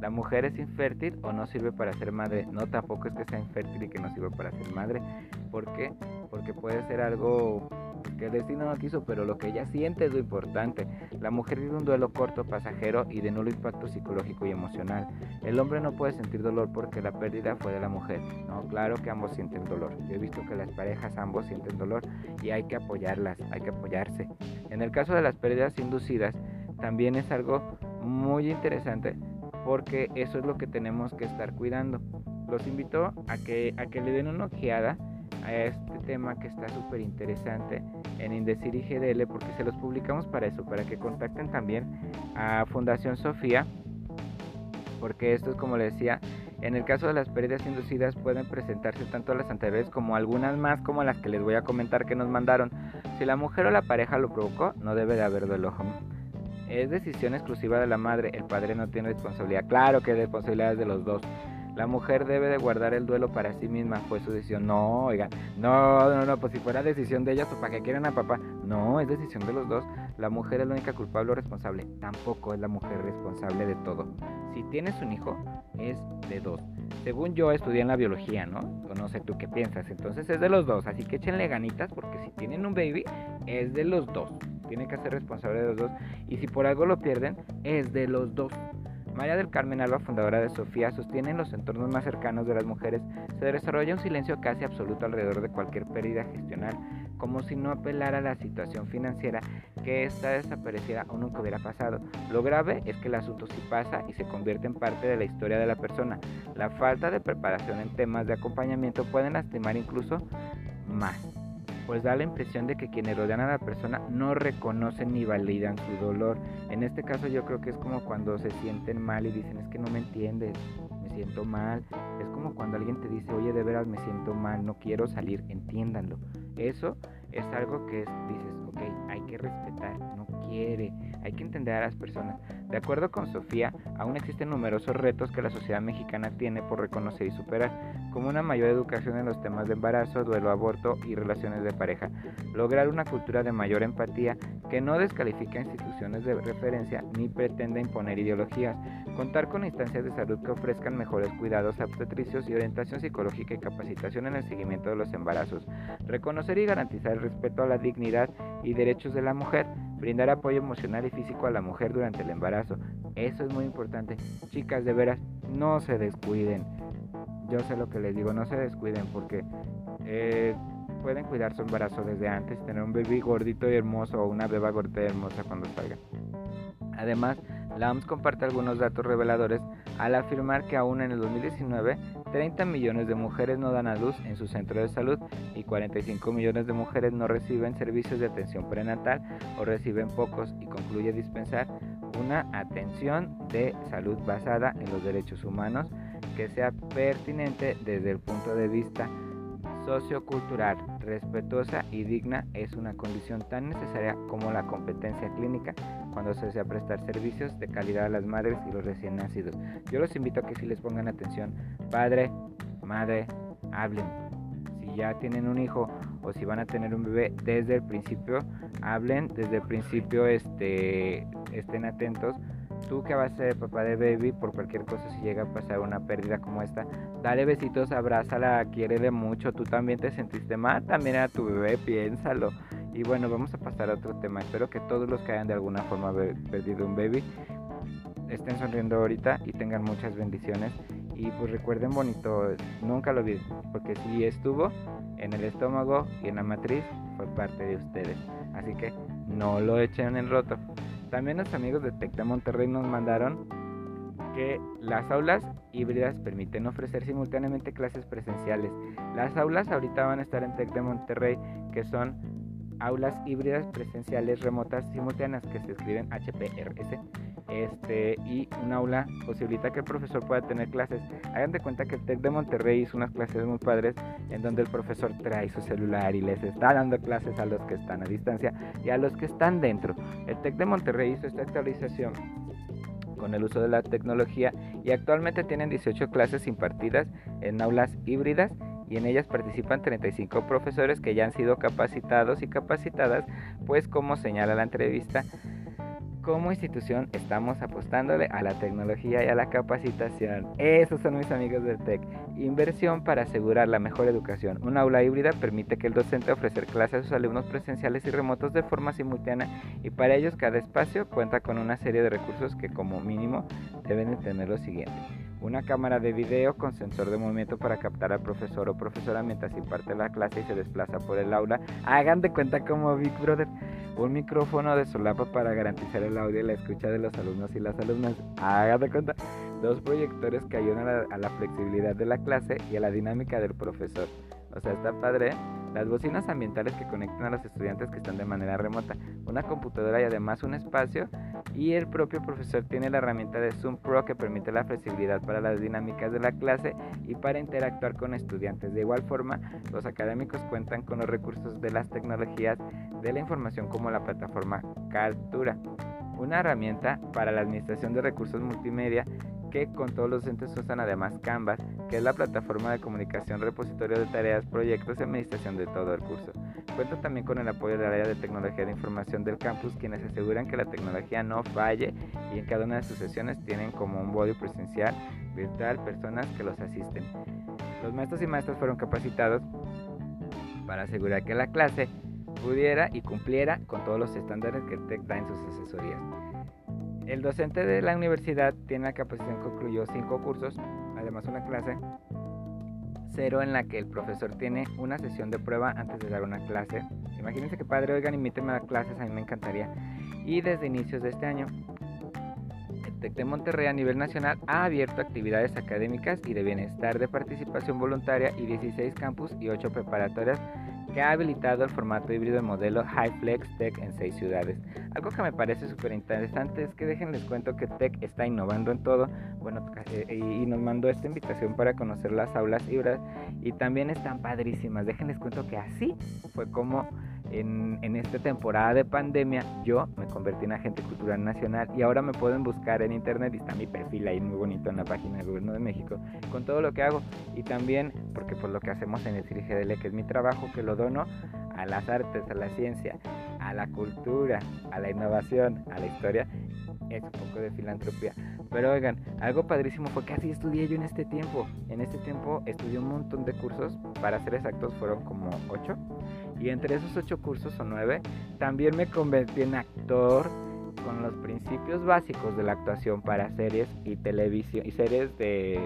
La mujer es infértil o no sirve para ser madre. No, tampoco es que sea infértil y que no sirva para ser madre. ¿Por qué? Porque puede ser algo que el destino no quiso, pero lo que ella siente es lo importante. La mujer vive un duelo corto, pasajero y de nulo impacto psicológico y emocional. El hombre no puede sentir dolor porque la pérdida fue de la mujer. No, claro que ambos sienten dolor. Yo he visto que las parejas ambos sienten dolor y hay que apoyarlas, hay que apoyarse. En el caso de las pérdidas inducidas, también es algo muy interesante porque eso es lo que tenemos que estar cuidando. Los invito a que, a que le den una ojeada a este tema que está súper interesante en Indecir y GDL porque se los publicamos para eso, para que contacten también a Fundación Sofía, porque esto es como les decía, en el caso de las pérdidas inducidas pueden presentarse tanto las anteriores como algunas más como las que les voy a comentar que nos mandaron. Si la mujer o la pareja lo provocó, no debe de haber duelo es decisión exclusiva de la madre, el padre no tiene responsabilidad. Claro que responsabilidad es de los dos. La mujer debe de guardar el duelo para sí misma, fue su decisión. No, oiga, no, no, no, pues si fuera decisión de ella, pues para que quieren a papá. No, es decisión de los dos. La mujer es la única culpable o responsable. Tampoco es la mujer responsable de todo. Si tienes un hijo, es de dos. Según yo estudié en la biología, ¿no? O no sé tú qué piensas. Entonces es de los dos. Así que échenle ganitas porque si tienen un baby, es de los dos. Tiene que ser responsable de los dos. Y si por algo lo pierden, es de los dos. María del Carmen Alba, fundadora de Sofía, sostiene en los entornos más cercanos de las mujeres se desarrolla un silencio casi absoluto alrededor de cualquier pérdida gestional. como si no apelara a la situación financiera que esta desapareciera o nunca hubiera pasado. Lo grave es que el asunto sí pasa y se convierte en parte de la historia de la persona. La falta de preparación en temas de acompañamiento pueden lastimar incluso más, pues da la impresión de que quienes rodean a la persona no reconocen ni validan su dolor. En este caso yo creo que es como cuando se sienten mal y dicen es que no me entiendes, me siento mal. Es como cuando alguien te dice, oye, de veras me siento mal, no quiero salir, entiéndanlo. Eso es algo que dices, ok, hay que respetar, no quiere, hay que entender a las personas. De acuerdo con Sofía, aún existen numerosos retos que la sociedad mexicana tiene por reconocer y superar, como una mayor educación en los temas de embarazo, duelo, aborto y relaciones de pareja. Lograr una cultura de mayor empatía que no descalifica instituciones de referencia ni pretende imponer ideologías. Contar con instancias de salud que ofrezcan mejores cuidados obstetricios y orientación psicológica y capacitación en el seguimiento de los embarazos. Reconocer y garantizar el respeto a la dignidad y derechos de la mujer. Brindar apoyo emocional y físico a la mujer durante el embarazo. Eso es muy importante. Chicas, de veras, no se descuiden. Yo sé lo que les digo, no se descuiden porque eh, pueden cuidar su embarazo desde antes, tener un bebé gordito y hermoso o una beba gordita y hermosa cuando salga. Además, la OMS comparte algunos datos reveladores al afirmar que aún en el 2019 30 millones de mujeres no dan a luz en su centro de salud y 45 millones de mujeres no reciben servicios de atención prenatal o reciben pocos y concluye dispensar una atención de salud basada en los derechos humanos que sea pertinente desde el punto de vista sociocultural, respetuosa y digna es una condición tan necesaria como la competencia clínica cuando se desea prestar servicios de calidad a las madres y los recién nacidos. Yo los invito a que si les pongan atención, padre, madre, hablen. Si ya tienen un hijo o si van a tener un bebé desde el principio, hablen desde el principio, este, estén atentos tú que vas a ser papá de baby, por cualquier cosa, si llega a pasar una pérdida como esta, dale besitos, abrázala, quiérele mucho. Tú también te sentiste mal, también a tu bebé, piénsalo. Y bueno, vamos a pasar a otro tema. Espero que todos los que hayan de alguna forma perdido un baby estén sonriendo ahorita y tengan muchas bendiciones. Y pues recuerden bonito, nunca lo olviden, porque si estuvo en el estómago y en la matriz, fue parte de ustedes. Así que no lo echen en roto. También los amigos de Tec de Monterrey nos mandaron que las aulas híbridas permiten ofrecer simultáneamente clases presenciales. Las aulas ahorita van a estar en Tec de Monterrey, que son aulas híbridas presenciales remotas simultáneas que se escriben HPRS. Este, y un aula posibilita que el profesor pueda tener clases. Hagan de cuenta que el TEC de Monterrey hizo unas clases muy padres en donde el profesor trae su celular y les está dando clases a los que están a distancia y a los que están dentro. El TEC de Monterrey hizo esta actualización con el uso de la tecnología y actualmente tienen 18 clases impartidas en aulas híbridas y en ellas participan 35 profesores que ya han sido capacitados y capacitadas, pues como señala la entrevista, como institución estamos apostándole a la tecnología y a la capacitación. Esos son mis amigos del TEC. Inversión para asegurar la mejor educación. Un aula híbrida permite que el docente ofrecer clases a sus alumnos presenciales y remotos de forma simultánea y para ellos cada espacio cuenta con una serie de recursos que como mínimo deben de tener lo siguiente una cámara de video con sensor de movimiento para captar al profesor o profesora mientras imparte la clase y se desplaza por el aula. Hagan de cuenta como Big Brother. Un micrófono de solapa para garantizar el audio y la escucha de los alumnos y las alumnas. Hagan de cuenta. Dos proyectores que ayudan a la, a la flexibilidad de la clase y a la dinámica del profesor. O sea, está padre. Las bocinas ambientales que conectan a los estudiantes que están de manera remota. Una computadora y además un espacio. Y el propio profesor tiene la herramienta de Zoom Pro que permite la flexibilidad para las dinámicas de la clase y para interactuar con estudiantes. De igual forma, los académicos cuentan con los recursos de las tecnologías de la información como la plataforma Caltura una herramienta para la administración de recursos multimedia que con todos los docentes usan además Canvas, que es la plataforma de comunicación repositorio de tareas, proyectos y administración de todo el curso. Cuenta también con el apoyo del área de tecnología de información del campus, quienes aseguran que la tecnología no falle y en cada una de sus sesiones tienen como un body presencial virtual personas que los asisten. Los maestros y maestras fueron capacitados para asegurar que la clase pudiera y cumpliera con todos los estándares que TEC da en sus asesorías. El docente de la universidad tiene la capacitación, concluyó cinco cursos, además una clase, cero en la que el profesor tiene una sesión de prueba antes de dar una clase. Imagínense que padre, oigan, invítenme a clases, a mí me encantaría. Y desde inicios de este año, el TEC de Monterrey a nivel nacional ha abierto actividades académicas y de bienestar de participación voluntaria y 16 campus y 8 preparatorias que ha habilitado el formato híbrido de modelo HighFlex Tech en seis ciudades. Algo que me parece súper interesante es que déjenles cuento que Tech está innovando en todo, bueno, eh, y nos mandó esta invitación para conocer las aulas híbridas y también están padrísimas. Déjenles cuento que así fue como en, en, esta temporada de pandemia yo me convertí en agente cultural nacional y ahora me pueden buscar en internet y está mi perfil ahí muy bonito en la página del gobierno de México con todo lo que hago y también porque por lo que hacemos en el CIRGDL que es mi trabajo que lo dono a las artes, a la ciencia, a la cultura, a la innovación, a la historia es un poco de filantropía. Pero oigan, algo padrísimo fue que así estudié yo en este tiempo. En este tiempo estudié un montón de cursos, para ser exactos fueron como ocho. Y entre esos ocho cursos o nueve, también me convertí en actor con los principios básicos de la actuación para series y televisión y series de,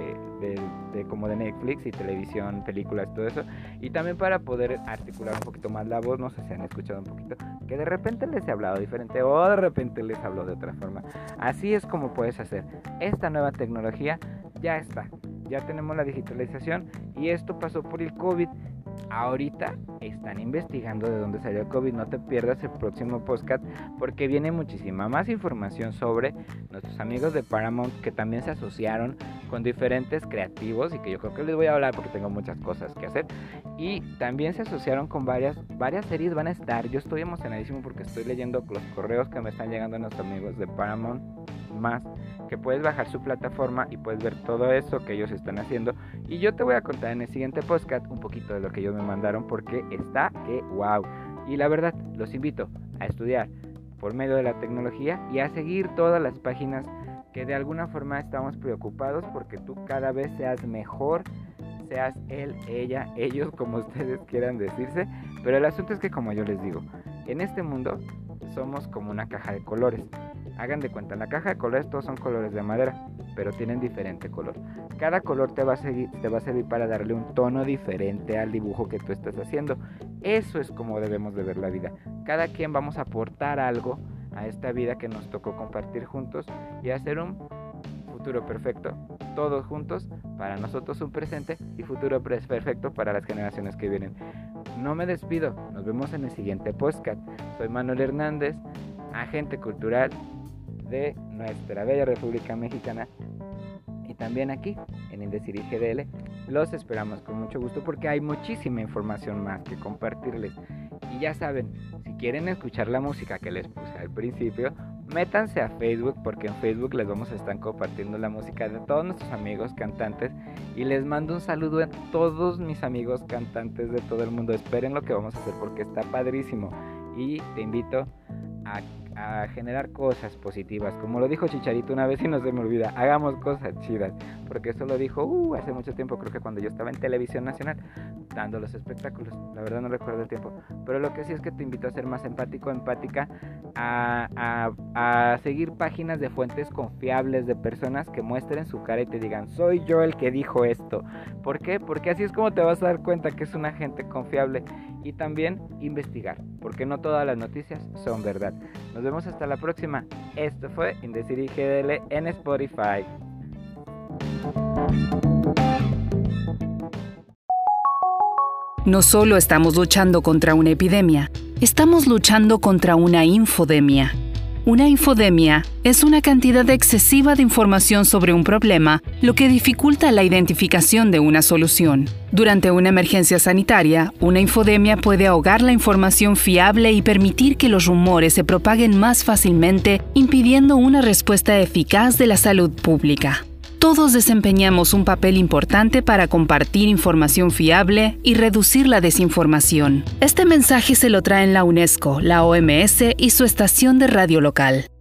como de Netflix y televisión, películas, todo eso y también para poder articular un poquito más la voz, no sé si han escuchado un poquito, que de repente les he hablado diferente o de repente les hablo de otra forma. Así es como puedes hacer. Esta nueva tecnología ya está. Ya tenemos la digitalización y esto pasó por el COVID ahorita están investigando de dónde salió el COVID. No te pierdas el próximo podcast porque viene muchísima más información sobre nuestros amigos de Paramount que también se asociaron con diferentes creativos y que yo creo que les voy a hablar porque tengo muchas cosas que hacer. Y también se asociaron con varias, varias series van a estar. Yo estoy emocionadísimo porque estoy leyendo los correos que me están llegando a nuestros amigos de Paramount más que puedes bajar su plataforma y puedes ver todo eso que ellos están haciendo. Y yo te voy a contar en el siguiente podcast un poquito de lo que ellos me mandaron porque está que wow y la verdad los invito a estudiar por medio de la tecnología y a seguir todas las páginas que de alguna forma estamos preocupados porque tú cada vez seas mejor seas él, ella, ellos, como ustedes quieran decirse, pero el asunto es que como yo les digo, en este mundo somos como una caja de colores. Hagan de cuenta, la caja de colores todos son colores de madera, pero tienen diferente color. Cada color te va, a seguir, te va a servir para darle un tono diferente al dibujo que tú estás haciendo. Eso es como debemos de ver la vida. Cada quien vamos a aportar algo a esta vida que nos tocó compartir juntos y hacer un futuro perfecto, todos juntos, para nosotros un presente y futuro perfecto para las generaciones que vienen. No me despido, nos vemos en el siguiente podcast. Soy Manuel Hernández, agente cultural de nuestra bella República Mexicana. Y también aquí, en Indecir GDL, los esperamos con mucho gusto porque hay muchísima información más que compartirles. Y ya saben, si quieren escuchar la música que les puse al principio, métanse a Facebook porque en Facebook les vamos a estar compartiendo la música de todos nuestros amigos cantantes y les mando un saludo a todos mis amigos cantantes de todo el mundo. Esperen lo que vamos a hacer porque está padrísimo y te invito a a generar cosas positivas. Como lo dijo Chicharito una vez y no se me olvida, hagamos cosas chidas. Porque eso lo dijo uh, hace mucho tiempo, creo que cuando yo estaba en televisión nacional dando los espectáculos. La verdad no recuerdo el tiempo. Pero lo que sí es que te invito a ser más empático, empática, a, a, a seguir páginas de fuentes confiables de personas que muestren su cara y te digan, soy yo el que dijo esto. ¿Por qué? Porque así es como te vas a dar cuenta que es una gente confiable. Y también investigar, porque no todas las noticias son verdad. Nos vemos hasta la próxima. Esto fue Indecir GDL en Spotify. No solo estamos luchando contra una epidemia, estamos luchando contra una infodemia. Una infodemia es una cantidad excesiva de información sobre un problema, lo que dificulta la identificación de una solución. Durante una emergencia sanitaria, una infodemia puede ahogar la información fiable y permitir que los rumores se propaguen más fácilmente, impidiendo una respuesta eficaz de la salud pública. Todos desempeñamos un papel importante para compartir información fiable y reducir la desinformación. Este mensaje se lo traen la UNESCO, la OMS y su estación de radio local.